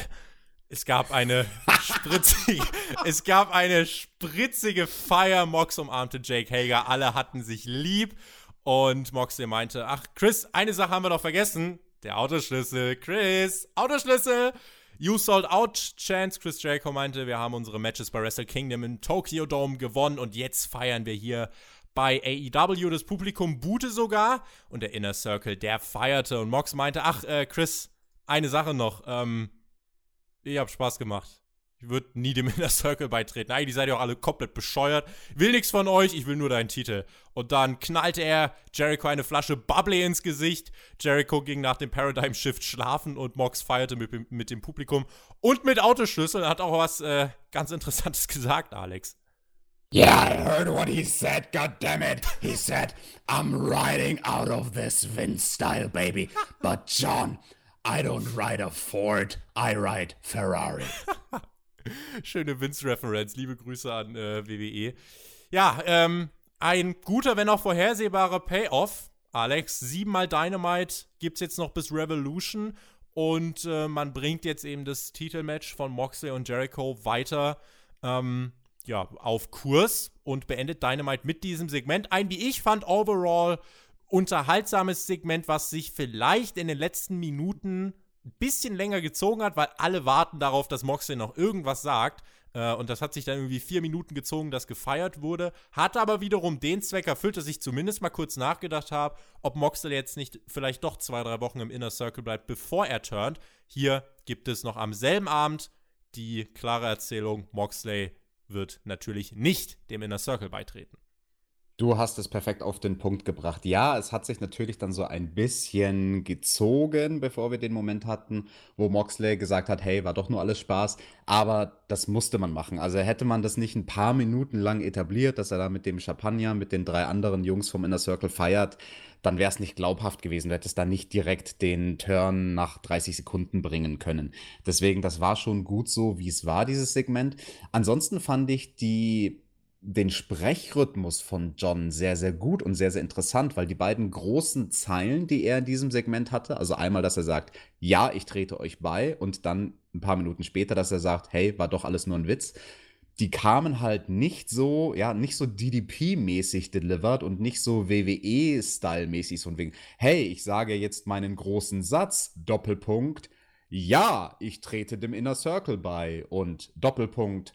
Es gab eine spritzige, es gab eine spritzige Feier. Mox umarmte Jake Hager. Alle hatten sich lieb. Und Moxley meinte, ach, Chris, eine Sache haben wir noch vergessen. Der Autoschlüssel. Chris, Autoschlüssel. You sold out Chance. Chris Jericho meinte, wir haben unsere Matches bei Wrestle Kingdom im Tokyo Dome gewonnen und jetzt feiern wir hier bei AEW. Das Publikum buhte sogar und der Inner Circle, der feierte und Mox meinte, ach, äh, Chris, eine Sache noch. Ähm, ich hab Spaß gemacht. Ich würde nie dem Inner Circle beitreten. Eigentlich seid ihr auch alle komplett bescheuert. Will nichts von euch, ich will nur deinen Titel. Und dann knallte er Jericho eine Flasche Bubbly ins Gesicht. Jericho ging nach dem Paradigm Shift schlafen und Mox feierte mit, mit dem Publikum und mit Autoschlüsseln. Hat auch was äh, ganz Interessantes gesagt, Alex. Yeah, I heard what he said, God damn it. He said, I'm riding out of this Vince style, baby. But John, I don't ride a Ford, I ride Ferrari. Schöne Vince-Reference. Liebe Grüße an äh, WWE. Ja, ähm, ein guter, wenn auch vorhersehbarer Payoff. Alex, siebenmal Dynamite gibt es jetzt noch bis Revolution. Und äh, man bringt jetzt eben das Titelmatch von Moxley und Jericho weiter ähm, ja, auf Kurs und beendet Dynamite mit diesem Segment. Ein, wie ich fand, overall unterhaltsames Segment, was sich vielleicht in den letzten Minuten ein bisschen länger gezogen hat, weil alle warten darauf, dass Moxley noch irgendwas sagt. Äh, und das hat sich dann irgendwie vier Minuten gezogen, dass gefeiert wurde. Hat aber wiederum den Zweck erfüllt, dass ich zumindest mal kurz nachgedacht habe, ob Moxley jetzt nicht vielleicht doch zwei, drei Wochen im Inner Circle bleibt, bevor er turnt. Hier gibt es noch am selben Abend die klare Erzählung, Moxley wird natürlich nicht dem Inner Circle beitreten. Du hast es perfekt auf den Punkt gebracht. Ja, es hat sich natürlich dann so ein bisschen gezogen, bevor wir den Moment hatten, wo Moxley gesagt hat, hey, war doch nur alles Spaß. Aber das musste man machen. Also hätte man das nicht ein paar Minuten lang etabliert, dass er da mit dem Champagner, mit den drei anderen Jungs vom Inner Circle feiert, dann wäre es nicht glaubhaft gewesen. Du hättest da nicht direkt den Turn nach 30 Sekunden bringen können. Deswegen, das war schon gut so, wie es war, dieses Segment. Ansonsten fand ich die den Sprechrhythmus von John sehr, sehr gut und sehr, sehr interessant, weil die beiden großen Zeilen, die er in diesem Segment hatte, also einmal, dass er sagt, ja, ich trete euch bei und dann ein paar Minuten später, dass er sagt, hey, war doch alles nur ein Witz, die kamen halt nicht so, ja, nicht so DDP-mäßig delivered und nicht so WWE-Style-mäßig, so wegen, hey, ich sage jetzt meinen großen Satz, Doppelpunkt, ja, ich trete dem Inner Circle bei und Doppelpunkt,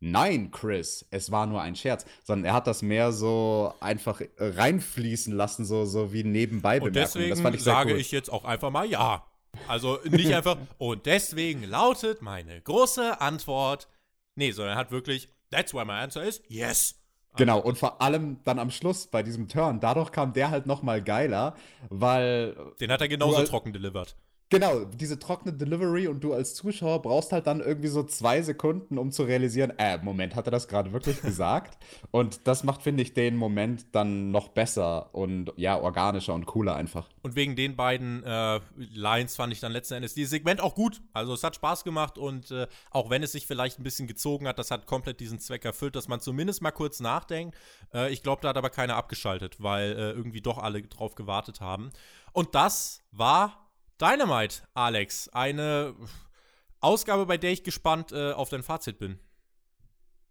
Nein, Chris, es war nur ein Scherz, sondern er hat das mehr so einfach reinfließen lassen, so, so wie nebenbei Und deswegen ich sage cool. ich jetzt auch einfach mal ja. Also nicht einfach, und deswegen lautet meine große Antwort, nee, sondern er hat wirklich, that's why my answer is yes. Genau, und vor allem dann am Schluss bei diesem Turn, dadurch kam der halt noch mal geiler, weil... Den hat er genauso halt, trocken delivered. Genau, diese trockene Delivery und du als Zuschauer brauchst halt dann irgendwie so zwei Sekunden, um zu realisieren, äh, Moment, hat er das gerade wirklich gesagt? und das macht, finde ich, den Moment dann noch besser und ja, organischer und cooler einfach. Und wegen den beiden äh, Lines fand ich dann letzten Endes dieses Segment auch gut. Also es hat Spaß gemacht und äh, auch wenn es sich vielleicht ein bisschen gezogen hat, das hat komplett diesen Zweck erfüllt, dass man zumindest mal kurz nachdenkt. Äh, ich glaube, da hat aber keiner abgeschaltet, weil äh, irgendwie doch alle drauf gewartet haben. Und das war Dynamite, Alex. Eine Ausgabe, bei der ich gespannt äh, auf dein Fazit bin.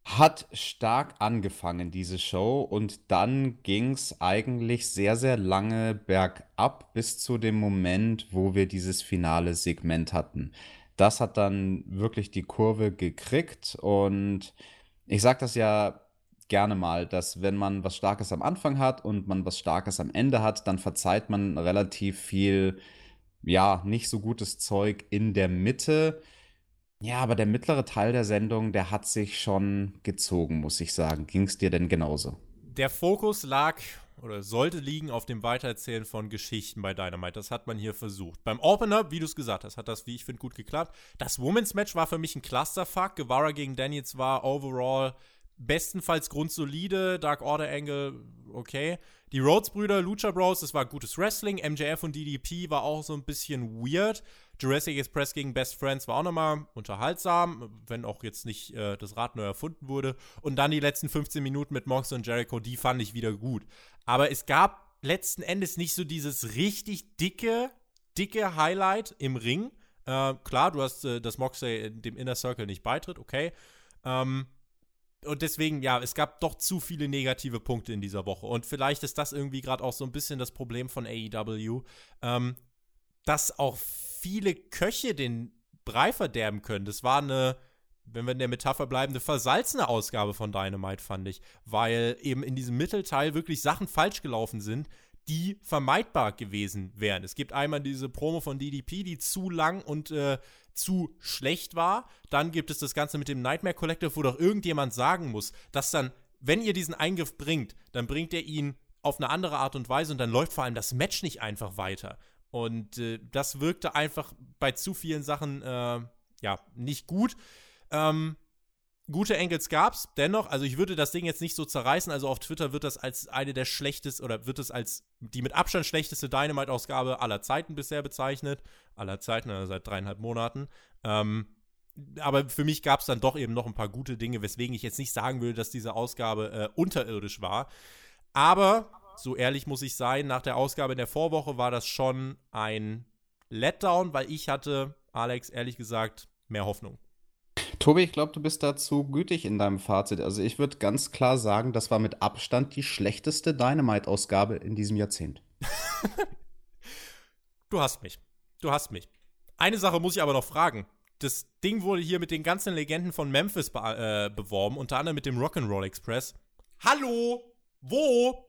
Hat stark angefangen, diese Show, und dann ging es eigentlich sehr, sehr lange bergab bis zu dem Moment, wo wir dieses finale Segment hatten. Das hat dann wirklich die Kurve gekriegt und ich sage das ja gerne mal, dass wenn man was Starkes am Anfang hat und man was Starkes am Ende hat, dann verzeiht man relativ viel ja, nicht so gutes Zeug in der Mitte. Ja, aber der mittlere Teil der Sendung, der hat sich schon gezogen, muss ich sagen. Ging es dir denn genauso? Der Fokus lag oder sollte liegen auf dem Weitererzählen von Geschichten bei Dynamite. Das hat man hier versucht. Beim Opener, wie du es gesagt hast, hat das, wie ich finde, gut geklappt. Das Women's Match war für mich ein Clusterfuck. Guevara gegen Daniels war overall bestenfalls grundsolide. Dark Order Angle, okay. Die Rhodes-Brüder, Lucha Bros, das war gutes Wrestling. MJF und DDP war auch so ein bisschen weird. Jurassic Express gegen Best Friends war auch nochmal unterhaltsam, wenn auch jetzt nicht äh, das Rad neu erfunden wurde. Und dann die letzten 15 Minuten mit Mox und Jericho, die fand ich wieder gut. Aber es gab letzten Endes nicht so dieses richtig dicke, dicke Highlight im Ring. Äh, klar, du hast äh, dass Moxley dem Inner Circle nicht beitritt, okay. Ähm, und deswegen, ja, es gab doch zu viele negative Punkte in dieser Woche. Und vielleicht ist das irgendwie gerade auch so ein bisschen das Problem von AEW, ähm, dass auch viele Köche den Brei verderben können. Das war eine, wenn wir in der Metapher bleiben, eine versalzene Ausgabe von Dynamite, fand ich. Weil eben in diesem Mittelteil wirklich Sachen falsch gelaufen sind, die vermeidbar gewesen wären. Es gibt einmal diese Promo von DDP, die zu lang und äh, zu schlecht war. Dann gibt es das Ganze mit dem Nightmare Collective, wo doch irgendjemand sagen muss, dass dann, wenn ihr diesen Eingriff bringt, dann bringt er ihn auf eine andere Art und Weise und dann läuft vor allem das Match nicht einfach weiter. Und äh, das wirkte einfach bei zu vielen Sachen äh, ja nicht gut. Ähm, gute Angles gab's, dennoch, also ich würde das Ding jetzt nicht so zerreißen, also auf Twitter wird das als eine der schlechtesten oder wird es als die mit Abstand schlechteste Dynamite-Ausgabe aller Zeiten bisher bezeichnet. Aller Zeiten, also seit dreieinhalb Monaten. Ähm, aber für mich gab es dann doch eben noch ein paar gute Dinge, weswegen ich jetzt nicht sagen würde, dass diese Ausgabe äh, unterirdisch war. Aber, so ehrlich muss ich sein, nach der Ausgabe in der Vorwoche war das schon ein Letdown, weil ich hatte, Alex, ehrlich gesagt, mehr Hoffnung. Tobi, ich glaube, du bist dazu gütig in deinem Fazit. Also ich würde ganz klar sagen, das war mit Abstand die schlechteste Dynamite-Ausgabe in diesem Jahrzehnt. du hast mich. Du hast mich. Eine Sache muss ich aber noch fragen. Das Ding wurde hier mit den ganzen Legenden von Memphis be äh, beworben, unter anderem mit dem Rock'n'Roll Express. Hallo? Wo?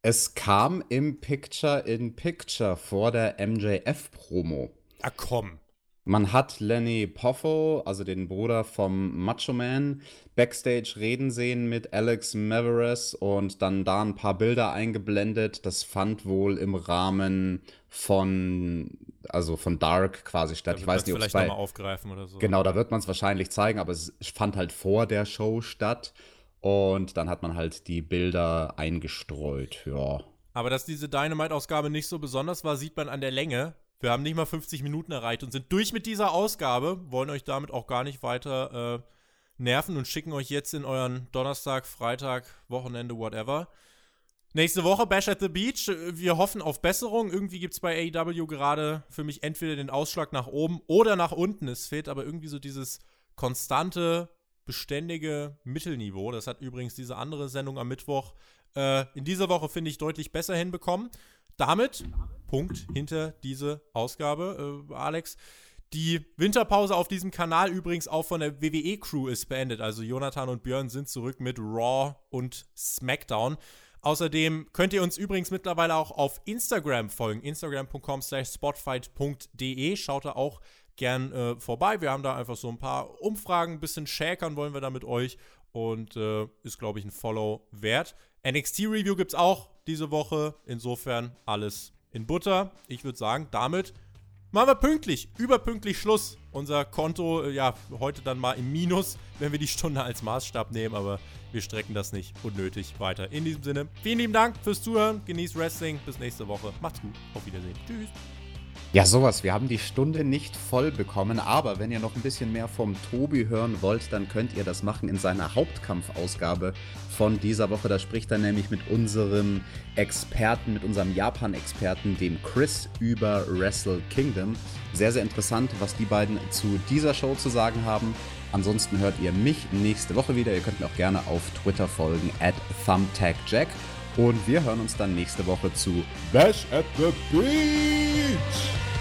Es kam im Picture in Picture vor der MJF-Promo. Ah, komm. Man hat Lenny Poffo, also den Bruder vom Macho Man, backstage reden sehen mit Alex Maveres und dann da ein paar Bilder eingeblendet. Das fand wohl im Rahmen von, also von Dark quasi statt. ich weiß nicht, ob es bei, aufgreifen oder so. Genau, da wird man es wahrscheinlich zeigen, aber es fand halt vor der Show statt. Und dann hat man halt die Bilder eingestreut, ja. Aber dass diese Dynamite-Ausgabe nicht so besonders war, sieht man an der Länge. Wir haben nicht mal 50 Minuten erreicht und sind durch mit dieser Ausgabe, wollen euch damit auch gar nicht weiter äh, nerven und schicken euch jetzt in euren Donnerstag, Freitag, Wochenende, whatever. Nächste Woche Bash at the Beach. Wir hoffen auf Besserung. Irgendwie gibt es bei AEW gerade für mich entweder den Ausschlag nach oben oder nach unten. Es fehlt aber irgendwie so dieses konstante, beständige Mittelniveau. Das hat übrigens diese andere Sendung am Mittwoch äh, in dieser Woche, finde ich, deutlich besser hinbekommen. Damit Punkt hinter diese Ausgabe, äh, Alex. Die Winterpause auf diesem Kanal übrigens auch von der WWE-Crew ist beendet. Also Jonathan und Björn sind zurück mit Raw und SmackDown. Außerdem könnt ihr uns übrigens mittlerweile auch auf Instagram folgen. Instagram.com slash spotfight.de. Schaut da auch gern äh, vorbei. Wir haben da einfach so ein paar Umfragen, ein bisschen schäkern wollen wir da mit euch. Und äh, ist, glaube ich, ein Follow wert. NXT-Review gibt es auch diese Woche. Insofern alles in Butter. Ich würde sagen, damit machen wir pünktlich, überpünktlich Schluss. Unser Konto, äh, ja, heute dann mal im Minus, wenn wir die Stunde als Maßstab nehmen, aber wir strecken das nicht unnötig weiter. In diesem Sinne, vielen lieben Dank fürs Zuhören. Genießt Wrestling. Bis nächste Woche. Macht's gut. Auf Wiedersehen. Tschüss. Ja, sowas. Wir haben die Stunde nicht voll bekommen, aber wenn ihr noch ein bisschen mehr vom Tobi hören wollt, dann könnt ihr das machen in seiner Hauptkampfausgabe von dieser Woche. Da spricht er nämlich mit unserem Experten, mit unserem Japan-Experten, dem Chris, über Wrestle Kingdom. Sehr, sehr interessant, was die beiden zu dieser Show zu sagen haben. Ansonsten hört ihr mich nächste Woche wieder. Ihr könnt mir auch gerne auf Twitter folgen, at ThumbtackJack. Und wir hören uns dann nächste Woche zu Bash at the Beach.